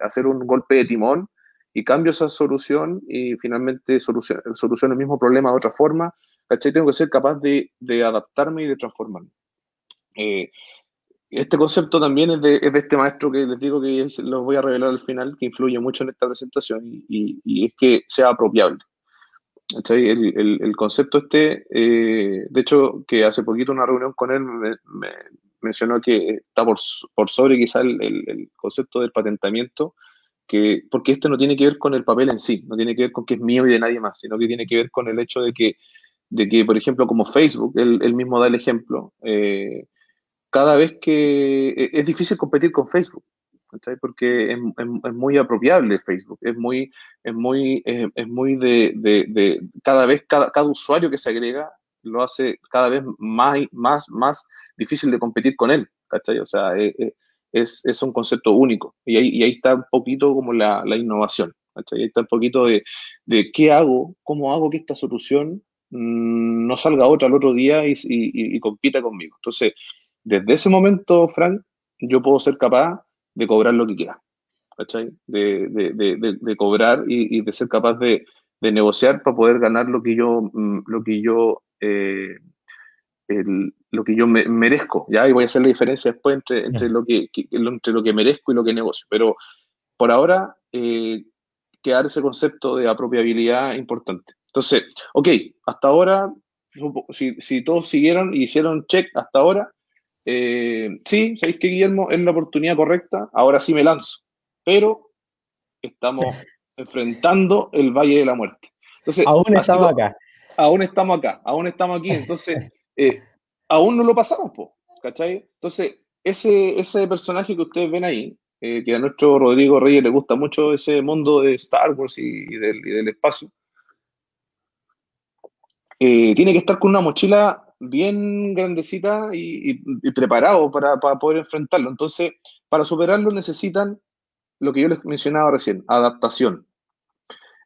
hacer un golpe de timón y cambio esa solución y finalmente soluciono, soluciono el mismo problema de otra forma. ¿cachai? Tengo que ser capaz de, de adaptarme y de transformarme. Eh, este concepto también es de, es de, este maestro que les digo que lo voy a revelar al final, que influye mucho en esta presentación y, y, es que sea apropiable. El, el, el, concepto este, eh, de hecho, que hace poquito una reunión con él me, mencionó que está por, por sobre quizá el, el, concepto del patentamiento, que, porque esto no tiene que ver con el papel en sí, no tiene que ver con que es mío y de nadie más, sino que tiene que ver con el hecho de que de que, por ejemplo, como Facebook, él, mismo da el ejemplo, eh, cada vez que e, es difícil competir con Facebook, porque es, muy apropiable Facebook, es muy, es muy, es, muy de, cada vez, cada, cada usuario que se agrega lo hace cada vez más, más, más difícil de competir con él, ¿cachai? O sea, e, e, es, es, un concepto único y ahí, y ahí está un poquito como la, la innovación, ¿cachai? Ahí está un poquito de, de, qué hago, cómo hago que esta solución mm, no salga otra al otro día y, y, y, compita conmigo. Entonces, desde ese momento, Frank, yo puedo ser capaz de cobrar lo que quiera, ¿cachai? De, de, de, cobrar y, de ser capaz de, negociar para poder ganar lo que yo, mm, lo que yo eh, lo que yo me, merezco, ¿ya? Y voy a hacer la diferencia después entre, entre, lo que, entre lo que merezco y lo que negocio. Pero por ahora, eh, quedar ese concepto de apropiabilidad importante. Entonces, ok, hasta ahora, si, si todos siguieron y hicieron check hasta ahora, eh, sí, sabéis que Guillermo es la oportunidad correcta, ahora sí me lanzo, pero estamos enfrentando el Valle de la Muerte. Entonces, aún estamos acá aún estamos acá, aún estamos aquí, entonces eh, aún no lo pasamos, po, ¿cachai? Entonces, ese, ese personaje que ustedes ven ahí, eh, que a nuestro Rodrigo Reyes le gusta mucho ese mundo de Star Wars y, del, espacio, eh, tiene que estar con una mochila bien grandecita y, preparado para, para, poder enfrentarlo. Entonces, para superarlo necesitan lo que yo les mencionaba recién, adaptación.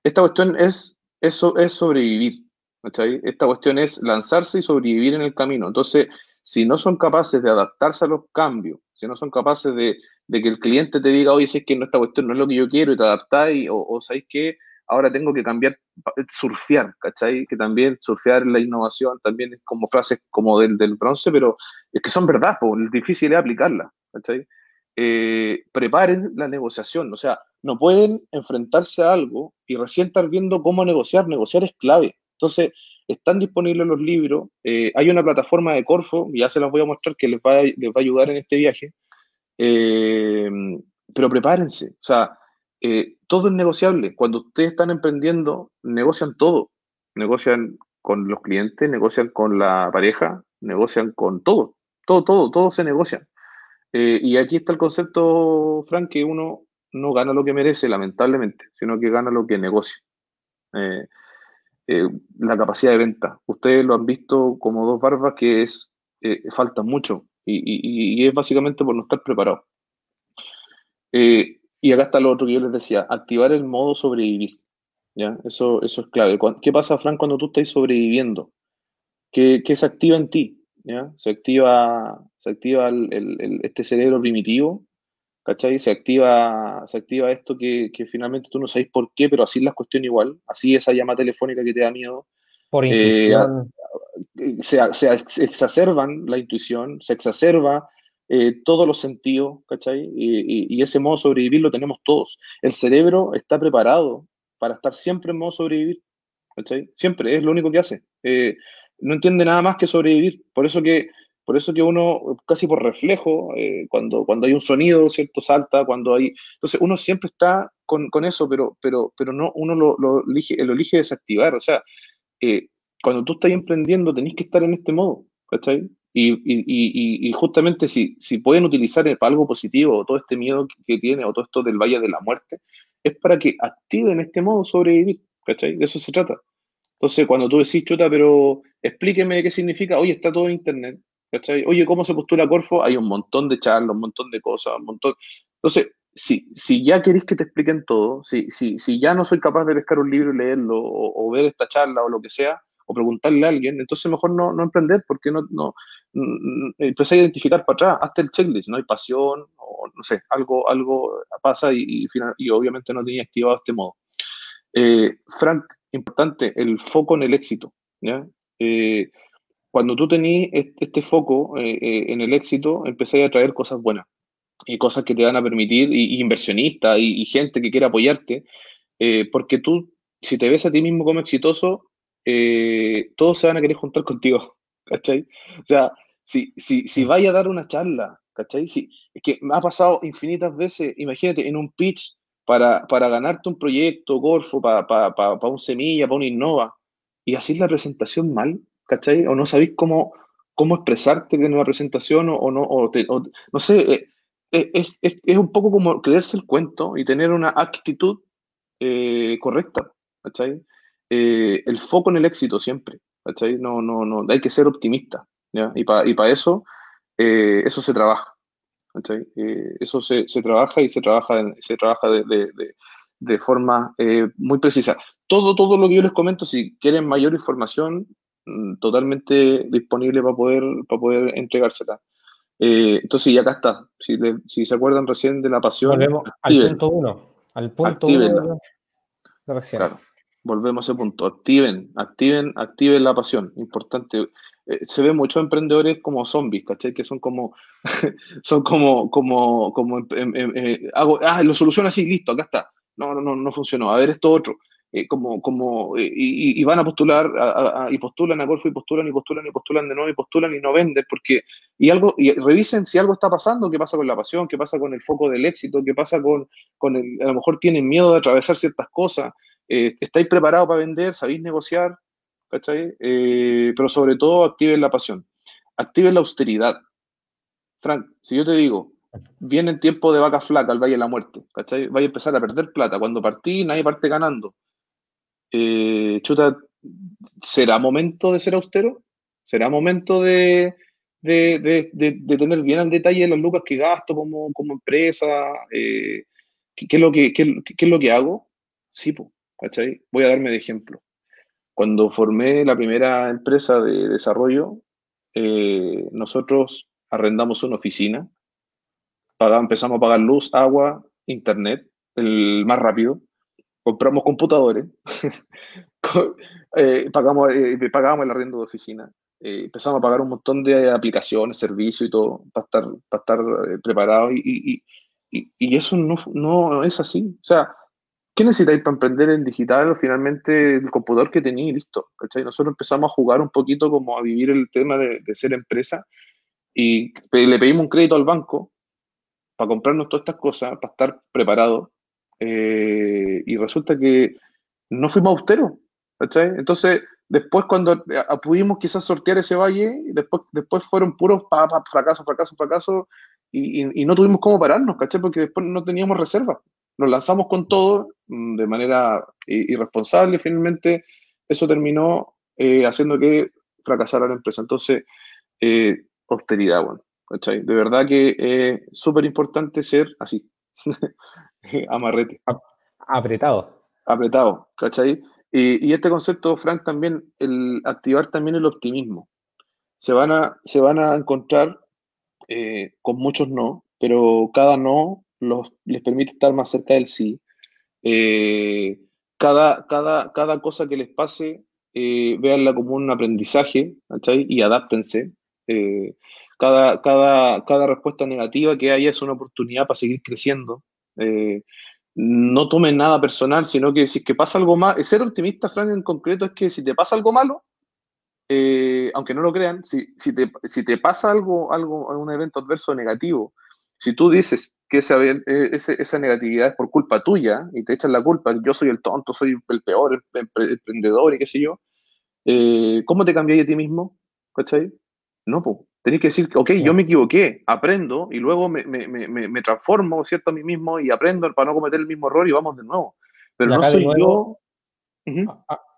Esta cuestión es, eso es sobrevivir. Esta cuestión es lanzarse y sobrevivir en el camino. Entonces, si no son capaces de adaptarse a los cambios, si no son capaces de, que el cliente te diga, oye, si es que no, esta cuestión no es lo que yo quiero y te adaptáis, o, o sabéis que ahora tengo que cambiar, surfear, ¿cachai? Que también surfear la innovación también es como frases como del, del bronce, pero es que son verdad, pues, lo difícil es aplicarla, ¿cachai? Eh, preparen la negociación, o sea, no pueden enfrentarse a algo y recién estar viendo cómo negociar, negociar es clave, entonces, están disponibles los libros. Eh, hay una plataforma de Corfo, ya se las voy a mostrar, que les va, les va a ayudar en este viaje. Eh, pero prepárense, o sea, eh, todo es negociable. Cuando ustedes están emprendiendo, negocian todo. Negocian con los clientes, negocian con la pareja, negocian con todo. Todo, todo, todo se negocia. y aquí está el concepto, Frank, que uno no gana lo que merece, lamentablemente, sino que gana lo que negocia. Eh, la capacidad de venta. Ustedes lo han visto como dos barbas que es eh, falta mucho y, es básicamente por no estar preparado. Eh, y acá está lo otro que yo les decía, activar el modo sobrevivir. ¿ya? Eso, eso es clave. ¿Qué pasa, Fran, cuando tú estás sobreviviendo? ¿Qué, se activa en ti? Se activa, se activa este cerebro primitivo ¿cachai? Se activa, se activa esto que, finalmente tú no sabes por qué, pero así las cuestiones igual, así esa llama telefónica que te da miedo. Por eh, intuición. se, exacerban la intuición, se exacerba eh, todos los sentidos, ¿cachai? Y, ese modo sobrevivir lo tenemos todos. El cerebro está preparado para estar siempre en modo sobrevivir, ¿cachai? Siempre, es lo único que hace. Eh, no entiende nada más que sobrevivir. Por eso que por eso que uno, casi por reflejo, eh, cuando, cuando hay un sonido, ¿cierto? Salta, cuando hay... Entonces uno siempre está con, con eso, pero, pero, pero no, uno lo, lo, elige, lo elige desactivar. O sea, eh, cuando tú estás emprendiendo tenés que estar en este modo, ¿cachai? Y, y, y, justamente si, si pueden utilizar para algo positivo todo este miedo que tiene o todo esto del Valle de la Muerte, es para que activen este modo sobrevivir, ¿cachai? De eso se trata. Entonces, cuando tú decís, chuta, pero explíqueme qué significa, oye, está todo en internet, Oye, ¿cómo se postula Corfo? Hay un montón de charlas, un montón de cosas, un montón. Entonces, si, si ya queréis que te expliquen todo, si, si, si ya no soy capaz de pescar un libro y leerlo, o, ver esta charla o lo que sea, o preguntarle a alguien, entonces mejor no, no emprender, porque no, no, empecé a identificar para atrás, hasta el checklist, no hay pasión, o no sé, algo, algo pasa y, y, obviamente no tenía activado este modo. Eh, Frank, importante, el foco en el éxito. ¿ya? Eh, cuando tú tenías este, foco eh, eh, en el éxito, empecé a traer cosas buenas y cosas que te van a permitir, y, inversionistas y, gente que quiera apoyarte, eh, porque tú, si te ves a ti mismo como exitoso, todos se van a querer juntar contigo, ¿cachai? O sea, si, si, si vaya a dar una charla, ¿cachai? Si, es que me ha pasado infinitas veces, imagínate, en un pitch para, para ganarte un proyecto, Golfo, para, para, para, para un semilla, para un innova, y así la presentación mal, ¿cachai? O no sabéis cómo, cómo expresarte en una presentación o, no, o, no sé, eh, eh, es, es, es, un poco como creerse el cuento y tener una actitud eh, correcta, ¿cachai? el foco en el éxito siempre, ¿cachai? No, no, no, hay que ser optimista, ¿ya? Y para y eso, eso se trabaja, ¿cachai? eso se, se, trabaja y se trabaja, se trabaja de, de, de forma muy precisa. Todo, todo lo que yo les comento, si quieren mayor información, totalmente disponible para poder, para poder entregársela. Eh, entonces, ya acá está. Si, si, se acuerdan recién de la pasión. Volvemos al punto uno. Al punto uno Claro, volvemos a ese punto. Activen, activen, activen la pasión. Importante. Eh, se ve muchos emprendedores como zombies, ¿cachai? Que son como, son como, como, como, eh, hago, ah, lo soluciono así, listo, acá está. No, no, no, no funcionó. A ver, esto otro. Eh, como, como eh, y, van a postular y postulan a Golfo y postulan y postulan y postulan de nuevo y postulan y no venden porque y algo y revisen si algo está pasando, qué pasa con la pasión, qué pasa con el foco del éxito, qué pasa con, con el, a lo mejor tienen miedo de atravesar ciertas cosas, eh, estáis preparados para vender, sabéis negociar, ¿cachai? pero sobre todo activen la pasión, activen la austeridad. Frank, si yo te digo, viene el tiempo de vaca flaca al Valle de la Muerte, ¿cachai? Vaya a empezar a perder plata. Cuando partí, nadie parte ganando eh, chuta, ¿será momento de ser austero? ¿Será momento de, de, tener bien al detalle las lucas que gasto como, como empresa? Eh, ¿qué, es lo que, qué, es lo que hago? Sí, pues, ¿cachai? Voy a darme de ejemplo. Cuando formé la primera empresa de desarrollo, eh, nosotros arrendamos una oficina, empezamos a pagar luz, agua, internet, el más rápido, compramos computadores, eh, pagamos, eh, pagamos el arriendo de oficina, eh, empezamos a pagar un montón de aplicaciones, servicios y todo para estar, para estar preparados y, y, y, eso no, no, es así. O sea, ¿qué necesitáis para emprender en digital? Finalmente el computador que tenéis, listo. ¿cachai? Nosotros empezamos a jugar un poquito como a vivir el tema de, de ser empresa y le pedimos un crédito al banco para comprarnos todas estas cosas, para estar preparados eh, y resulta que no fuimos austeros, ¿cachai? Entonces, después cuando eh, pudimos quizás sortear ese valle, después, después fueron puros fracasos, fracasos, fracasos, y, y, no tuvimos cómo pararnos, ¿cachai? Porque después no teníamos reserva. Nos lanzamos con todo mm, de manera irresponsable, finalmente eso terminó eh, haciendo que fracasara la empresa. Entonces, austeridad, bueno, ¿cachai? De verdad que es súper importante ser así. amarrete. Apretado. Apretado, ¿cachai? Y, este concepto, Frank, también, el activar también el optimismo. Se van a, se van a encontrar eh, con muchos no, pero cada no los, les permite estar más cerca del sí. Eh, cada, cada, cada cosa que les pase, eh, véanla como un aprendizaje, ¿cachai? Y adáptense. cada, cada, cada respuesta negativa que haya es una oportunidad para seguir creciendo, eh, no tomen nada personal, sino que si es que pasa algo más, ser optimista, Frank, en concreto, es que si te pasa algo malo, eh, aunque no lo crean, si, si, te, si te pasa algo, algo, un evento adverso negativo, si tú dices que esa, eh, esa negatividad es por culpa tuya y te echan la culpa, yo soy el tonto, soy el peor emprendedor y qué sé yo, ¿cómo te cambias a ti mismo? ¿Cachai? No, pues Tenéis que decir, ok, yo me equivoqué, aprendo y luego me, me, me, me, transformo, ¿cierto? A mí mismo y aprendo para no cometer el mismo error y vamos de nuevo. Pero no soy yo...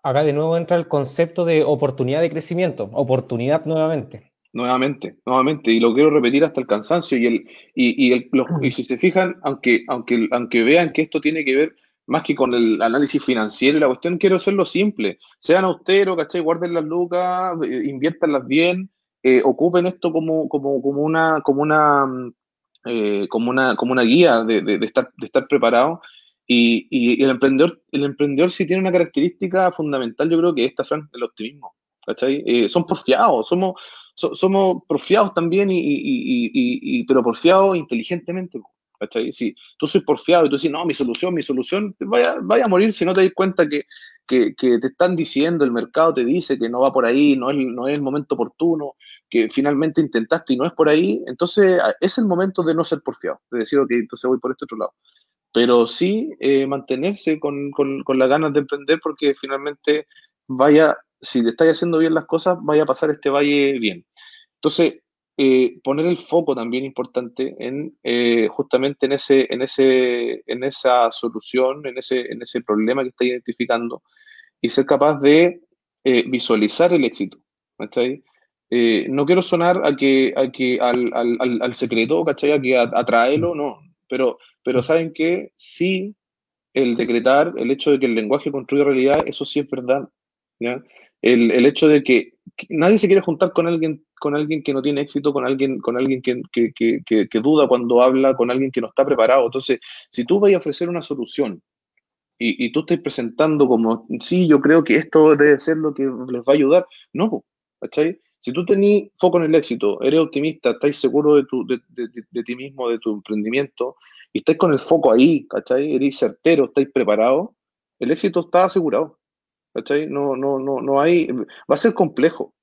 Acá de nuevo entra el concepto de oportunidad de crecimiento, oportunidad nuevamente. Nuevamente, nuevamente, y lo quiero repetir hasta el cansancio. Y, el, y, y, el, y si se fijan, aunque, aunque, aunque vean que esto tiene que ver más que con el análisis financiero y la cuestión, quiero hacerlo simple. Sean austeros, ¿cachai? Guarden las lucas, eh, inviértanlas bien, eh, ocupen esto como, como, como, una, como, una, eh, como, una, como una guía de, de, estar, de estar preparado. Y, y, el, emprendedor, el emprendedor sí tiene una característica fundamental, yo creo que esta, Frank, el optimismo. Eh, son porfiados, somos, somos porfiados también, y, y, pero porfiados inteligentemente. ¿cachai? Si tú soy porfiado y tú dices, no, mi solución, mi solución, vaya, vaya a morir si no te das cuenta que, que, te están diciendo, el mercado te dice que no va por ahí, no es, no es el momento oportuno, que finalmente intentaste y no es por ahí, entonces es el momento de no ser porfiado, de decir, ok, entonces voy por este otro lado. Pero sí eh, mantenerse con, con, con las ganas de emprender porque finalmente vaya si le estáis haciendo bien las cosas, vaya a pasar este valle bien. Entonces, eh, poner el foco también importante en eh, justamente en ese, en ese, en esa solución, en ese, en ese problema que está identificando y ser capaz de eh, visualizar el éxito. no quiero sonar a que, a que al, al, al, secreto, ¿cachai? A que atraerlo, no. Pero, pero saben que sí, el decretar, el hecho de que el lenguaje construye realidad, eso sí es verdad. ¿ya? El, el, hecho de que, nadie se quiere juntar con alguien, con alguien que no tiene éxito, con alguien, con alguien que, que, duda cuando habla, con alguien que no está preparado. Entonces, si tú vas a ofrecer una solución y, tú estás presentando como, sí, yo creo que esto debe ser lo que les va a ayudar, no, ¿cachai? Si tú tenés foco en el éxito, eres optimista, estás seguro de, tu, de, de, de, ti mismo, de tu emprendimiento, y estás con el foco ahí, ¿cachai? Eres certero, estás preparado, el éxito está asegurado. ¿Cachai? No, no, no, no hay, va a ser complejo,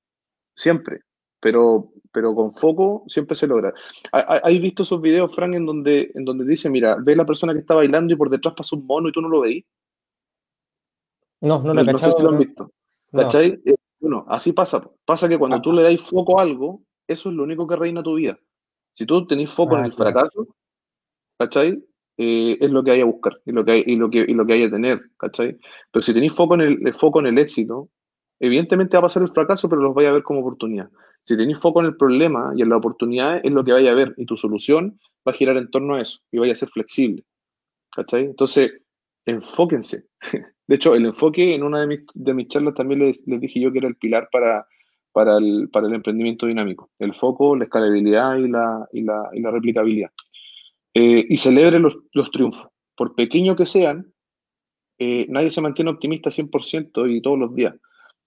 siempre, pero, pero con foco siempre se logra. ¿Has visto esos videos, Frank, en donde, en donde dice, mira, ve la persona que está bailando y por detrás pasa un mono y tú no lo veis? No, no lo he No sé si lo han visto. ¿Cachai? Eh, bueno, así pasa. Pasa que cuando ah. tú le das foco a algo, eso es lo único que reina tu vida. Si tú tenés foco en ah, el fracaso, ¿cachai? Eh, es lo que hay a buscar y lo que hay, y lo que, y lo que hay a tener, ¿cachai? Pero si tenéis foco en el, foco en el éxito, evidentemente va a pasar el fracaso, pero los vais a ver como oportunidad. Si tenéis foco en el problema y en la oportunidad, es lo que vaya a ver y tu solución va a girar en torno a eso y vaya a ser flexible, ¿cachai? Entonces, enfóquense. De hecho, el enfoque en una de mis, de mis charlas también les, les, dije yo que era el pilar para, para, el, para el emprendimiento dinámico. El foco, la escalabilidad y la, y la, y la replicabilidad. Eh, y celebre los, los, triunfos. Por pequeño que sean, eh, nadie se mantiene optimista 100% y todos los días.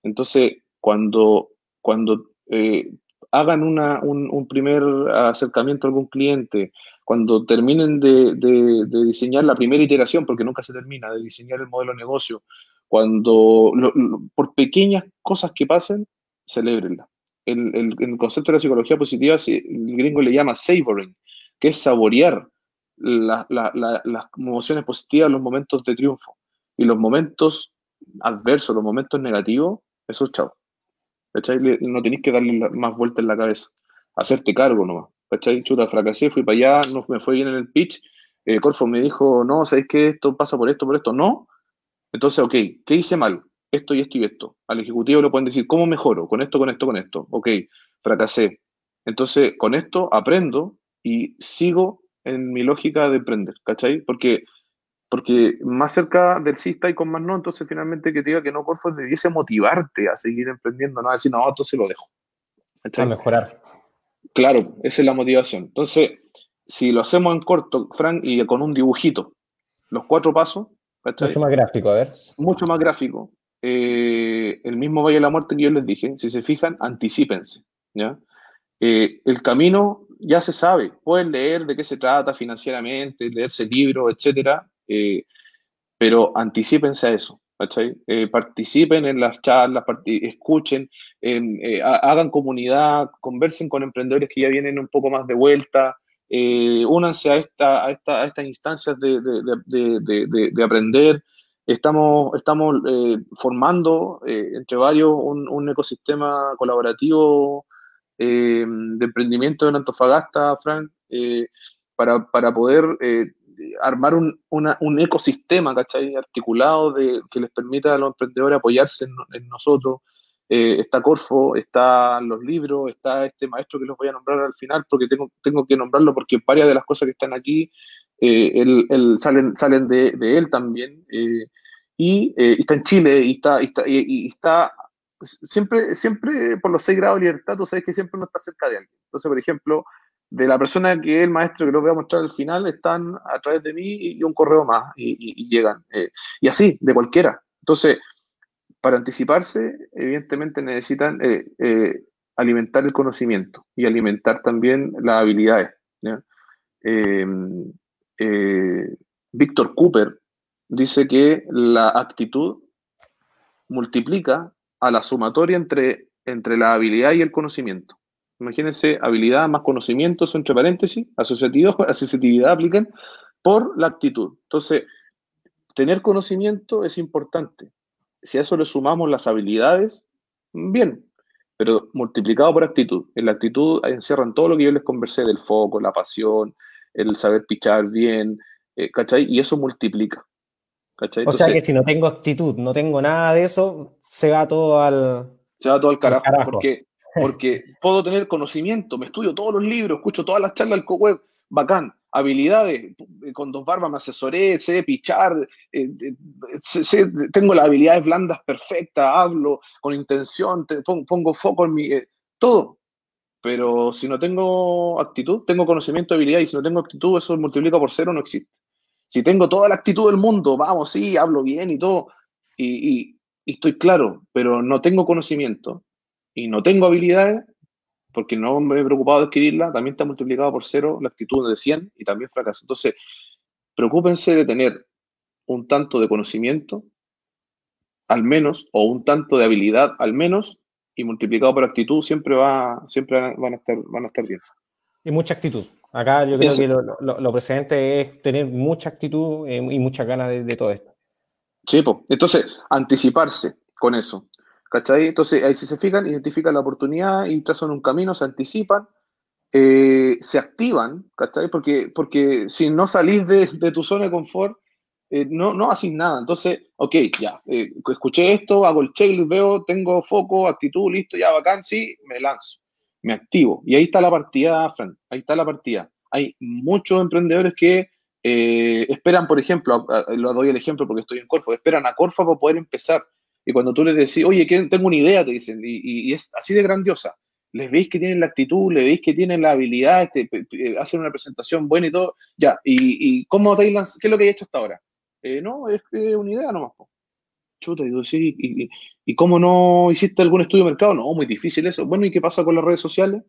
Entonces, cuando, cuando eh, hagan una, un, un, primer acercamiento a algún cliente, cuando terminen de, de, de, diseñar la primera iteración, porque nunca se termina, de diseñar el modelo de negocio, cuando, lo, lo, por pequeñas cosas que pasen, celebrenla. El, el, el, concepto de la psicología positiva, el gringo le llama savoring, que es saborear la, la, la, las emociones positivas, los momentos de triunfo. Y los momentos adversos, los momentos negativos, eso es chao. No tenéis que darle más vueltas en la cabeza. Hacerte cargo nomás. ¿Cachai? Chuta, fracasé, fui para allá, no me fue bien en el pitch. Eh, Corfo me dijo, no, ¿sabéis que esto pasa por esto, por esto? No. Entonces, ok, ¿qué hice mal? Esto y esto y esto. Al ejecutivo le pueden decir, ¿cómo mejoro? Con esto, con esto, con esto. Ok, fracasé. Entonces, con esto aprendo y sigo en mi lógica de emprender, ¿cachai? Porque, porque más cerca del sí está y con más no, entonces finalmente que te diga que no, Corfo, debiese motivarte a seguir emprendiendo, no a decir, no, entonces lo dejo. ¿cachai? A mejorar. Claro, esa es la motivación. Entonces, si lo hacemos en corto, Frank, y con un dibujito, los cuatro pasos, ¿cachai? Mucho más gráfico, a ver. Mucho más gráfico. Eh, el mismo Valle de la Muerte que yo les dije, si se fijan, anticípense, ¿ya? Eh, el camino ya se sabe, pueden leer de qué se trata financieramente, leerse libros, etcétera, eh, pero anticipense a eso, eh, participen en las charlas, escuchen, eh, hagan comunidad, conversen con emprendedores que ya vienen un poco más de vuelta, eh, únanse a, esta, a, esta, a, estas instancias de, de, de, de aprender. Estamos, estamos formando entre varios un, un ecosistema colaborativo eh, de emprendimiento en Antofagasta, Frank, eh, para, para, poder eh, armar un, un, ecosistema, ¿cachai? Articulado que les permita a los emprendedores apoyarse en, nosotros. está Corfo, están los libros, está este maestro que los voy a nombrar al final, porque tengo, tengo que nombrarlo porque varias de las cosas que están aquí él, salen, salen de, él también. y está en Chile y está, está, y está siempre, siempre por los seis grados de libertad, tú sabes que siempre uno está cerca de alguien. Entonces, por ejemplo, de la persona que es el maestro que lo voy a mostrar al final, están a través de mí y un correo más y, llegan. Eh, y así, de cualquiera. Entonces, para anticiparse, evidentemente necesitan eh, eh, alimentar el conocimiento y alimentar también las habilidades. Víctor Cooper dice que la actitud multiplica a la sumatoria entre, entre la habilidad y el conocimiento. Imagínense, habilidad más conocimiento, son entre paréntesis, asociativo, asociatividad aplican por la actitud. Entonces, tener conocimiento es importante. Si a eso le sumamos las habilidades, bien, pero multiplicado por actitud. En la actitud encierran todo lo que yo les conversé del foco, la pasión, el saber pichar bien, eh, ¿cachai? Y eso multiplica. ¿cachai? o sea que si no tengo actitud, no tengo nada de eso, se va todo al... Se va todo al carajo, porque, porque puedo tener conocimiento, me estudio todos los libros, escucho todas las charlas del co-web, bacán, habilidades, con dos barbas me asesoré, sé pichar, eh, eh, tengo las habilidades blandas perfectas, hablo con intención, pongo, foco en mi... todo, pero si no tengo actitud, tengo conocimiento, habilidad, y si no tengo actitud, eso multiplica por cero, no existe. Si tengo toda la actitud del mundo, vamos, sí, hablo bien y todo, y, estoy claro, pero no tengo conocimiento y no tengo habilidades, porque no me he preocupado de adquirirla, también está multiplicado por cero la actitud de 100 y también fracasa. Entonces, preocúpense de tener un tanto de conocimiento, al menos, o un tanto de habilidad, al menos, y multiplicado por actitud siempre va, siempre van a estar, van a estar bien. Y mucha actitud. Acá yo creo que lo, lo, precedente es tener mucha actitud eh, y muchas ganas de, todo esto. Sí, pues. Entonces, anticiparse con eso. ¿Cachai? Entonces, ahí si se fijan, identifican la oportunidad y trazan un camino, se anticipan, eh, se activan, ¿cachai? Porque, porque si no salís de, de tu zona de confort, eh, no, no haces nada. Entonces, ok, ya, eh, escuché esto, hago el checklist, veo, tengo foco, actitud, listo, ya bacán, sí, me lanzo, me activo. Y ahí está la partida, Fran, ahí está la partida. Hay muchos emprendedores que eh, esperan, por ejemplo, lo doy el ejemplo porque estoy en Corfo, esperan a Corfo para poder empezar. Y cuando tú les decís, oye, que tengo una idea, te dicen, y, es así de grandiosa. Les veis que tienen la actitud, les veis que tienen la habilidad, este, hacen una presentación buena y todo. Ya, ¿y, y cómo te ¿Qué es lo que he hecho hasta ahora? Eh, no, es que una idea nomás. Chuta, y, y, y, cómo no hiciste algún estudio de mercado? No, muy difícil eso. Bueno, ¿y qué pasa con las redes sociales?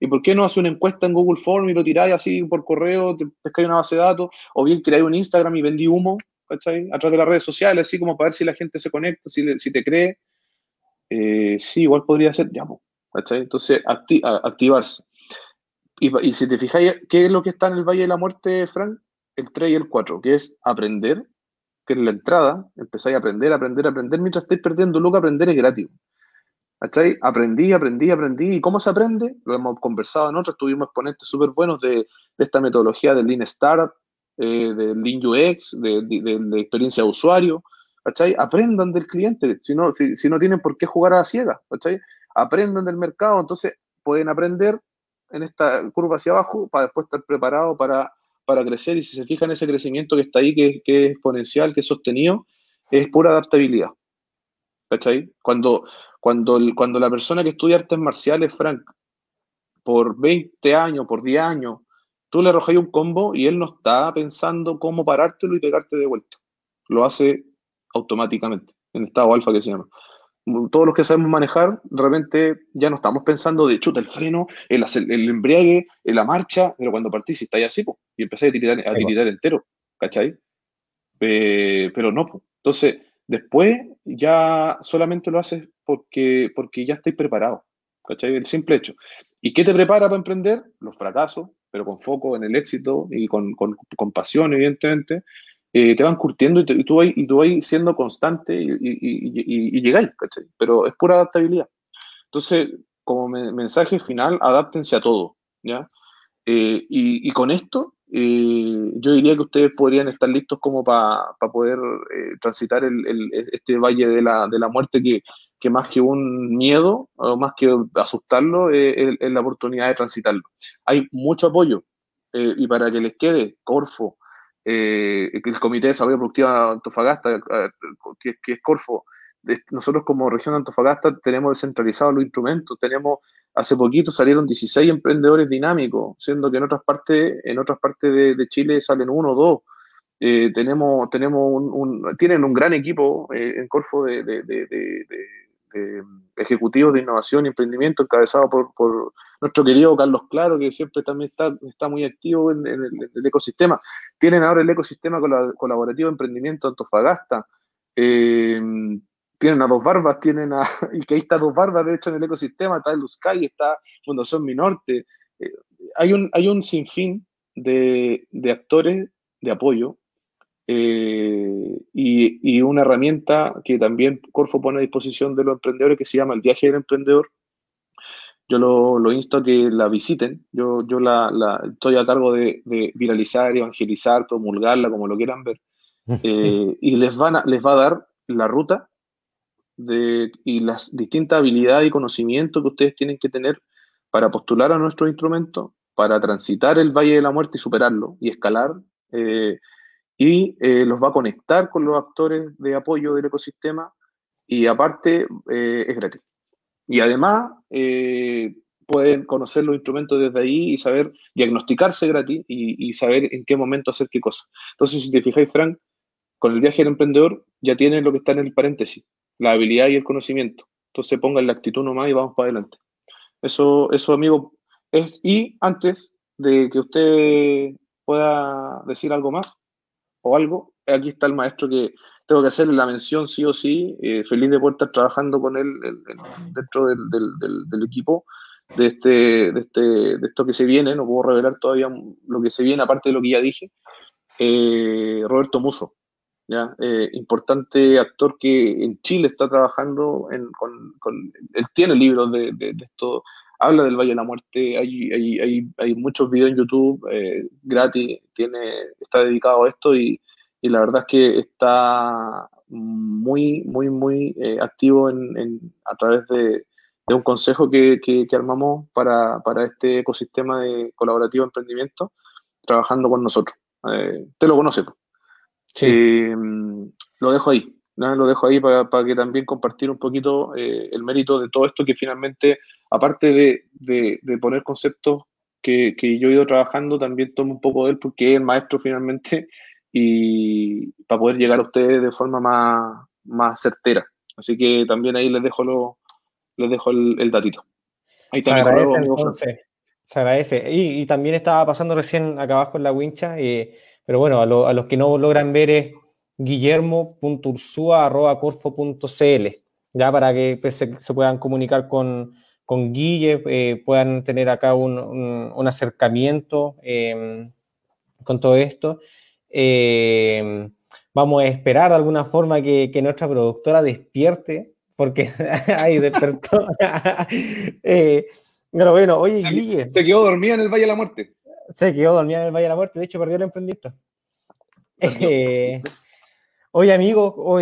¿Y por qué no haces una encuesta en Google Form y lo tiráis así por correo, pescáis una base de datos? O bien creáis un Instagram y vendí humo, ¿cachai? A de las redes sociales, así como para ver si la gente se conecta, si, te cree. Eh, sí, igual podría ser, ya, ¿cachai? Entonces, activarse. Y, y, si te fijáis, ¿qué es lo que está en el Valle de la Muerte, Frank? El 3 y el 4, que es aprender, que en la entrada empezáis a aprender, aprender, aprender, mientras estáis perdiendo lucas, aprender es gratis. ¿Cachai? Aprendí, aprendí, aprendí. ¿Y cómo se aprende? Lo hemos conversado en otros, tuvimos exponentes súper buenos de, esta metodología del Lean Startup, eh, del Lean UX, de, de, experiencia de usuario. ¿Cachai? Aprendan del cliente, si no, si, si, no tienen por qué jugar a la ciega. ¿Cachai? Aprendan del mercado, entonces pueden aprender en esta curva hacia abajo para después estar preparados para para crecer y si se fijan ese crecimiento que está ahí, que, es exponencial, que es sostenido, es pura adaptabilidad. ¿Cachai? Cuando, cuando, cuando la persona que estudia artes marciales, Frank, por 20 años, por 10 años, tú le arrojas un combo y él no está pensando cómo parártelo y pegarte de vuelta. Lo hace automáticamente, en estado alfa que se llama todos los que sabemos manejar, de repente ya no estamos pensando de chuta el freno, el, el embriague, la marcha, pero cuando partís está ya así, y empecé a tirar entero, ¿cachai? pero no, entonces después ya solamente lo haces porque, porque ya estáis preparado, ¿cachai? El simple hecho. ¿Y qué te prepara para emprender? Los fracasos, pero con foco en el éxito y con, con, con pasión, evidentemente, eh, te van curtiendo y, tú vas, y tú siendo constante y, y, llegáis, ¿cachai? Pero es pura adaptabilidad. Entonces, como mensaje final, adáptense a todo, ¿ya? Eh, y, con esto, eh, yo diría que ustedes podrían estar listos como para poder transitar el, este valle de la, de la muerte que, que, más que un miedo, o más que asustarlo, es la oportunidad de transitarlo. Hay mucho apoyo y para que les quede, Corfo, eh, el Comité de Desarrollo Productiva Antofagasta, eh, que, es Corfo, nosotros como región de Antofagasta tenemos descentralizados los instrumentos, tenemos, hace poquito salieron 16 emprendedores dinámicos, siendo que en otras partes, en otras partes de, Chile salen uno o dos. Eh, tenemos, tenemos un, tienen un gran equipo en Corfo de, ejecutivos de innovación y emprendimiento encabezado por, nuestro querido Carlos Claro, que siempre también está, está muy activo en, el, ecosistema. Tienen ahora el ecosistema colaborativo de emprendimiento Antofagasta. Eh, tienen a dos barbas, tienen a, y que ahí está dos barbas, de hecho, en el ecosistema, está el Luzcay, está Fundación Minorte. Eh, hay, un, hay un sinfín de, de actores de apoyo eh, y, una herramienta que también Corfo pone a disposición de los emprendedores que se llama el viaje del emprendedor. Yo lo, insto a que la visiten. Yo, yo la, estoy a cargo de, viralizar, evangelizar, promulgarla, como lo quieran ver. Eh, y les, van les va a dar la ruta de, y las distintas habilidades y conocimientos que ustedes tienen que tener para postular a nuestro instrumento, para transitar el Valle de la Muerte y superarlo y escalar. Eh, y eh, los va a conectar con los actores de apoyo del ecosistema y aparte eh, es gratis. Y además pueden conocer los instrumentos desde ahí y saber diagnosticarse gratis y, y, saber en qué momento hacer qué cosa. Entonces, si te fijáis, Frank, con el viaje del emprendedor ya tienen lo que está en el paréntesis, la habilidad y el conocimiento. Entonces pongan la actitud nomás y vamos para adelante. Eso, eso, amigo, es. Y antes de que usted pueda decir algo más o algo, aquí está el maestro que tengo que hacerle la mención sí o sí. Eh, feliz de poder estar trabajando con él dentro del, equipo de, este, de, este, de esto que se viene. No puedo revelar todavía lo que se viene, aparte de lo que ya dije. Eh, Roberto Muso. Eh, importante actor que en Chile está trabajando él tiene libros de, esto, habla del Valle de la Muerte, hay, hay, hay, muchos videos en YouTube eh, gratis, tiene, está dedicado a esto y, la verdad es que está muy, muy, muy eh, activo en, a través de, un consejo que, armamos para, este ecosistema de colaborativo emprendimiento, trabajando con nosotros. te lo conoce. Sí. Eh, lo dejo ahí, lo dejo ahí para, que también compartir un poquito eh, el mérito de todo esto que finalmente, aparte de, poner conceptos que, yo he ido trabajando, también tomo un poco de él porque es el maestro finalmente y para poder llegar a ustedes de forma más, más certera. Así que también ahí les dejo, lo, les dejo el, datito. Ahí se agradece, se agradece. Y, también estaba pasando recién acá abajo en la wincha. Eh, pero bueno, a, los que no logran ver es guillermo.ursua.corfo.cl, ya para que pues, se, puedan comunicar con, con Guille, eh, puedan tener acá un, acercamiento em, con todo esto. Em, vamos a esperar de alguna forma que, nuestra productora despierte, porque ahí despertó. eh, pero bueno, oye, Guille. Se quedó dormida en el Valle de la Muerte. Se quedó dormida en el Valle de la Muerte, de hecho perdió el emprendimiento. Oye, amigo,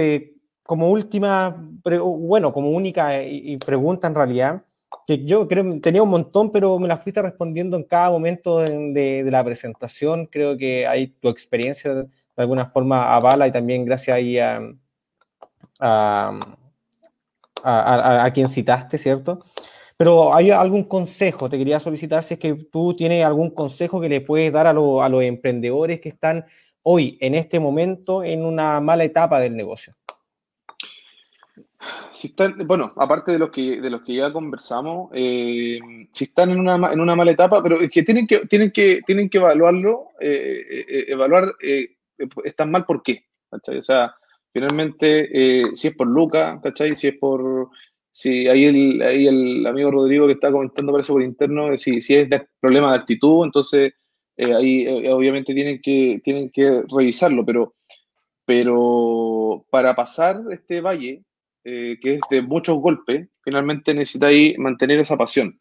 como última, bueno, como única y, pregunta en realidad, que yo creo tenía un montón, pero me la fuiste respondiendo en cada momento de, la presentación. Creo que hay tu experiencia de alguna forma avala y también gracias ahí a, a, quien citaste, ¿cierto? Pero ¿hay algún consejo? Te quería solicitar si es que tú tienes algún consejo que le puedes dar a los emprendedores que están hoy, en este momento, en una mala etapa del negocio. Si están, bueno, aparte de los que, de los que ya conversamos, eh, si están en una, en una mala etapa, pero es que tienen que, tienen que, tienen que evaluarlo, eh, eh, evaluar, están mal por qué, ¿cachai? O sea, finalmente, si es por Luca, ¿cachai? Si es por, Sí, ahí el, ahí el amigo Rodrigo que está comentando para eso por interno, si, si es de problema de actitud, entonces eh, ahí eh, obviamente tienen que, tienen que revisarlo, pero, pero para pasar este valle, eh, que es de muchos golpes, finalmente necesitáis mantener esa pasión.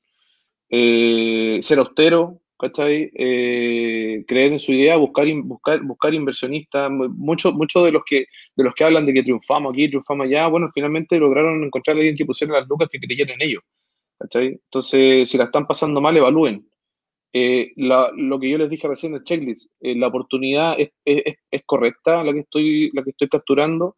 ser austero, ¿cachai? Creer en su idea, buscar, buscar, buscar inversionistas. Muchos mucho de, los que, de los que hablan de que triunfamos aquí, triunfamos allá, bueno, finalmente lograron encontrar a alguien que pusiera las lucas que creyeran en ellos. ¿cachai? Entonces, si la están pasando mal, evalúen. Eh, lo que yo les dije recién en el checklist, eh, la oportunidad es, correcta, la que, estoy, la que estoy capturando,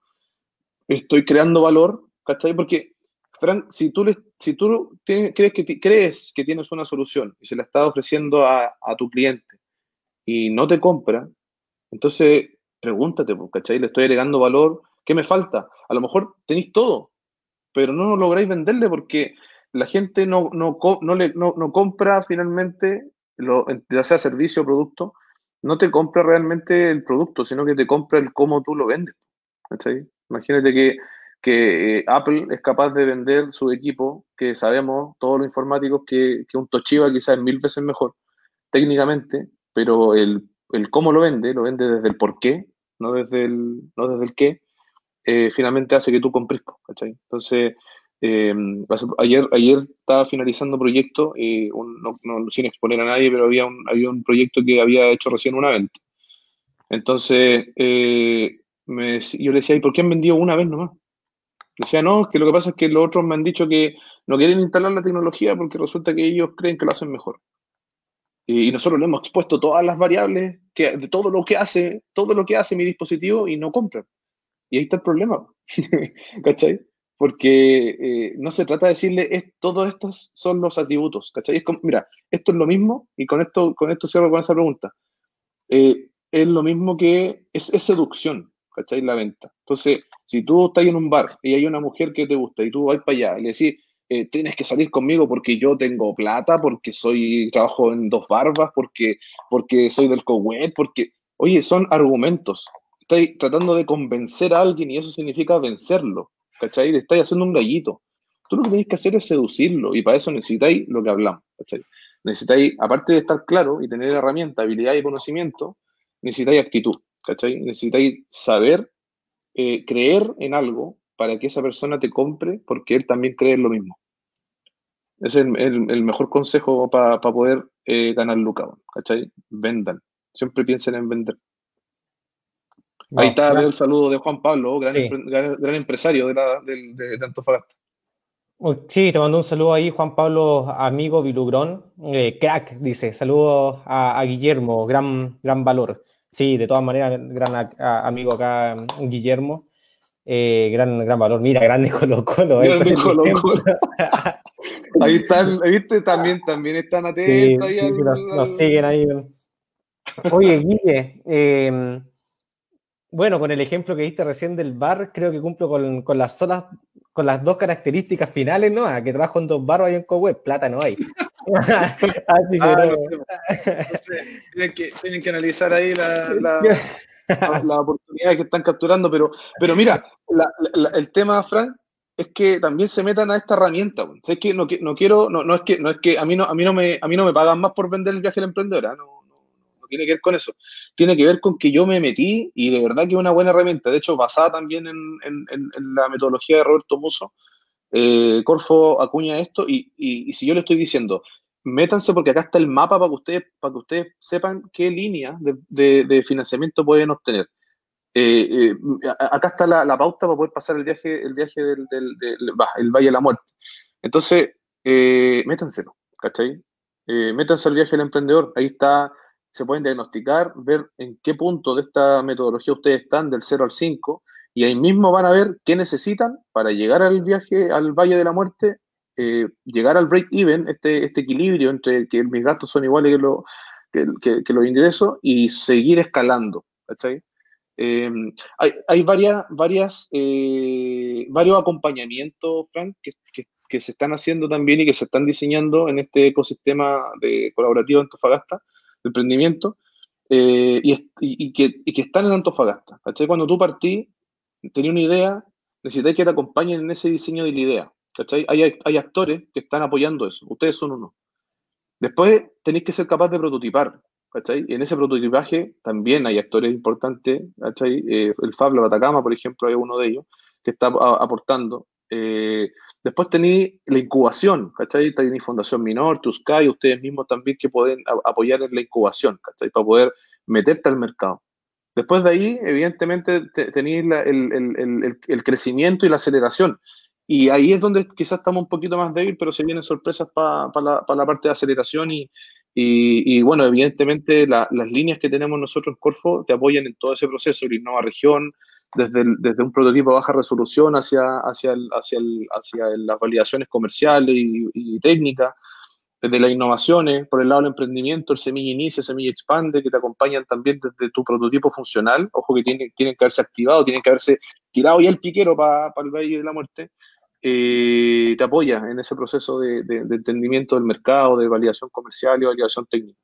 estoy creando valor, ¿cachai? Porque Frank, si tú, si tú crees, que, crees que tienes una solución y se la estás ofreciendo a, tu cliente y no te compra, entonces pregúntate, pues, ¿cachai? Le estoy agregando valor, ¿qué me falta? A lo mejor tenéis todo, pero no lográis venderle porque la gente no, no, no, le, no, compra finalmente, lo, ya sea servicio o producto, no te compra realmente el producto, sino que te compra el cómo tú lo vendes. ¿cachai? Imagínate que que eh, Apple es capaz de vender su equipo, que sabemos todos los informáticos que, que un Toshiba quizás es mil veces mejor técnicamente, pero el, el, cómo lo vende, lo vende desde el por qué, no desde el, no desde el qué, eh, finalmente hace que tú compres, ¿cachai? Entonces, eh, ayer, ayer estaba finalizando proyecto, eh, no, sin exponer a nadie, pero había un, había un proyecto que había hecho recién una venta. Entonces, me, yo le decía, ¿y por qué han vendido una vez nomás? Decía, no, que lo que pasa es que los otros me han dicho que no quieren instalar la tecnología porque resulta que ellos creen que lo hacen mejor. Y, nosotros le hemos expuesto todas las variables que, de todo lo que hace, todo lo que hace mi dispositivo y no compran. Y ahí está el problema. ¿Cachai? Porque eh, no se trata de decirle, es, todos estos son los atributos. ¿Cachai? Es como, mira, esto es lo mismo, y con esto, con esto cierro con esa pregunta. Eh, es lo mismo que es, es seducción. ¿cachai? La venta. Entonces, si tú estás en un bar y hay una mujer que te gusta y tú vas para allá y le decís, eh, tienes que salir conmigo porque yo tengo plata, porque soy, trabajo en dos barbas, porque, porque soy del cohet, porque, oye, son argumentos. Estás tratando de convencer a alguien y eso significa vencerlo, ¿cachai? Te estás haciendo un gallito. Tú lo que tienes que hacer es seducirlo y para eso necesitáis lo que hablamos, ¿cachai? Necesitáis, aparte de estar claro y tener herramienta, habilidad y conocimiento, necesitáis actitud. ¿cachai? Necesitáis saber, eh, creer en algo para que esa persona te compre porque él también cree en lo mismo. Es el, mejor consejo para poder eh, ganar lucas, ¿cachai? Vendan. Siempre piensen en vender. Ahí está, veo el saludo de Juan Pablo, gran, empresario de, la, de, Antofagasta. Oh, sí, te mando un saludo ahí, Juan Pablo, amigo Vilugrón, eh, crack, dice, saludos a, a, Guillermo, gran, gran valor. Sí, de todas maneras, gran amigo acá, Guillermo. Eh, gran, gran valor. Mira, grande Colo Colo. Eh, Colo -Colo. ahí están, ¿viste? También, también están atentos. Sí, nos, siguen ahí. Oye, Guille, eh, bueno, con el ejemplo que diste recién del bar, creo que cumplo con, con las zonas, con las dos características finales, ¿no? A que trabajo en dos barros y en co-web, plata no hay. Así que ah, tienen, que, tienen, que, analizar ahí la, la, la, oportunidad que están capturando, pero, pero mira, el tema, Frank, es que también se metan a esta herramienta. Es que no, no quiero, no, no, es que, no es que a mí no, a mí no me, a mí no me pagan más por vender el viaje la emprendedora, no, tiene que ver con eso. Tiene que ver con que yo me metí y de verdad que es una buena herramienta. De hecho, basada también en, la metodología de Roberto Muso, eh, Corfo acuña esto y, si yo le estoy diciendo, métanse porque acá está el mapa para que ustedes, para que ustedes sepan qué línea de, financiamiento pueden obtener. Eh, eh, acá está la, pauta para poder pasar el viaje, el viaje del, el Valle de la Muerte. Entonces, métanselo, ¿cachai? métanse al viaje del emprendedor. Ahí está, se pueden diagnosticar, ver en qué punto de esta metodología ustedes están, del 0 al 5, y ahí mismo van a ver qué necesitan para llegar al viaje al Valle de la Muerte, eh, llegar al break-even, este, este equilibrio entre que mis gastos son iguales que, lo, que, los ingresos y seguir escalando. Eh, hay, hay, varias, varias, eh, varios acompañamientos, Frank, que, que, se están haciendo también y que se están diseñando en este ecosistema de colaborativo Antofagasta, de emprendimiento, y, y, que, están en Antofagasta. Cuando tú partís, tenía una idea, necesitáis que te acompañen en ese diseño de la idea. ¿cachai? Hay, actores que están apoyando eso, ustedes son uno. Después tenéis que ser capaz de prototipar, ¿cachai? En ese prototipaje también hay actores importantes, ¿cachai? Eh, el Fab La Batacama, por ejemplo, hay uno de ellos que está aportando. Eh, después tenéis la incubación, ¿cachai? Tenéis Fundación Minor, Tuscay, ustedes mismos también que pueden apoyar en la incubación, ¿cachai? Para poder meterte al mercado. Después de ahí, evidentemente, tenéis el, crecimiento y la aceleración. Y ahí es donde quizás estamos un poquito más débil, pero se vienen sorpresas para la, parte de aceleración y, y, bueno, evidentemente las líneas que tenemos nosotros en Corfo te apoyan en todo ese proceso, el Innova Región, desde, desde un prototipo de baja resolución hacia, hacia, hacia, hacia las validaciones comerciales y, y técnicas, desde las innovaciones, por el lado del emprendimiento, el Semilla Inicia, Semilla Expande, que te acompañan también desde tu prototipo funcional. Ojo que tienen, tienen que haberse activado, tienen que haberse tirado ya el piquero para el Valle de la Muerte. Eh, te apoya en ese proceso de, entendimiento del mercado, de validación comercial y validación técnica.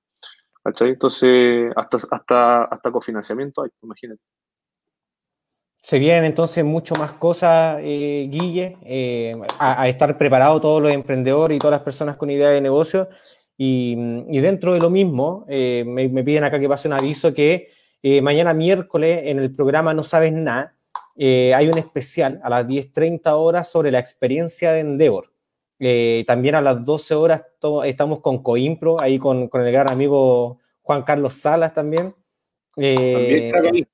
Entonces, hasta, hasta, hasta cofinanciamiento hay, imagínate. Se vienen entonces mucho más cosas, eh, Guille, eh, a, estar preparados todos los emprendedores y todas las personas con idea de negocio. Y, dentro de lo mismo, eh, me, piden acá que pase un aviso que Eh, mañana miércoles en el programa No Sabes Nada hay un especial a las 10.30 horas sobre la experiencia de Endeavor. También a las 12 horas estamos con Coimpro, ahí con, el gran amigo Juan Carlos Salas también. también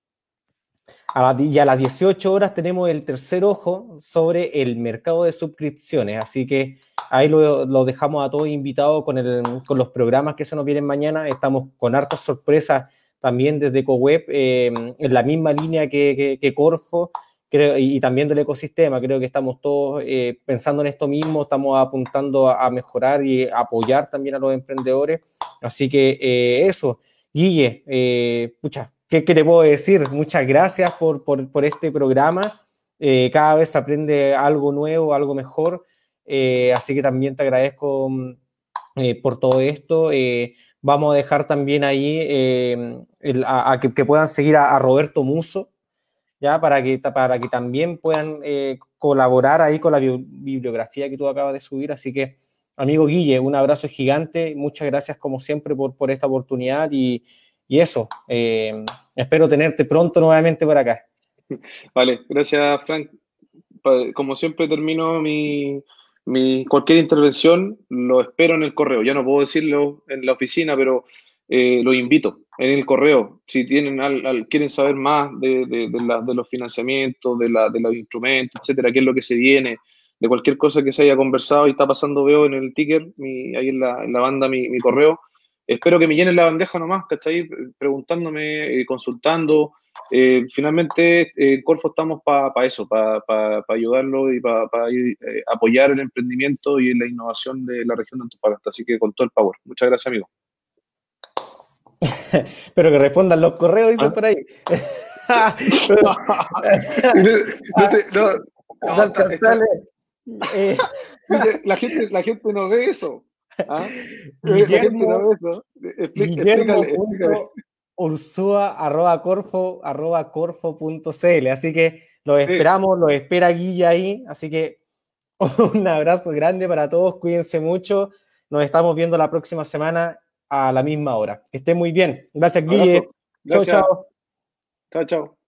y a las 18 horas tenemos el tercer ojo sobre el mercado de suscripciones. Así que ahí lo, lo dejamos a todos invitados con, con los programas que se nos vienen mañana. Estamos con hartas sorpresas también desde CoWeb, eh, en la misma línea que, que, Corfo creo, y, también del ecosistema. Creo que estamos todos eh, pensando en esto mismo, estamos apuntando a, mejorar y apoyar también a los emprendedores. Así que eh, eso, Guille, pucha, ¿qué, ¿qué, te puedo decir? Muchas gracias por, por, este programa. cada vez aprende algo nuevo, algo mejor. así que también te agradezco mm, por todo esto. Vamos a dejar también ahí eh, a, que, puedan seguir a, Roberto Muso, ya para que, para que también puedan eh, colaborar ahí con la bibliografía que tú acabas de subir. Así que, amigo Guille, un abrazo gigante. Muchas gracias como siempre por, por esta oportunidad y, y eso. Eh, espero tenerte pronto nuevamente por acá. Vale, gracias Frank. Como siempre termino mi, cualquier intervención lo espero en el correo. Ya no puedo decirlo en la oficina, pero eh, lo invito en el correo. Si tienen al, quieren saber más de, los financiamientos, de, la, de los instrumentos, etcétera, qué es lo que se viene, de cualquier cosa que se haya conversado y está pasando, veo en el ticker, mi, ahí en la, banda, mi, correo. Espero que me llenen la bandeja nomás, ¿cachai? Preguntándome, eh, consultando. Eh, finalmente, en Corfo estamos para eso, para ayudarlo y para eh, apoyar el emprendimiento y la innovación de la región de Antofagasta. Así que con todo el power. Muchas gracias, amigo. Pero que respondan los correos, dicen ¿Ah? por ahí. la, gente, la gente no ve eso. ¿Ah? ursua arroba corfo arroba corfo.cl. Así que los esperamos, los espera Guilla ahí. Así que un abrazo grande para todos, cuídense mucho. Nos estamos viendo la próxima semana a la misma hora. Que estén muy bien. Gracias, Guille. Chao, chao. Chao, chao.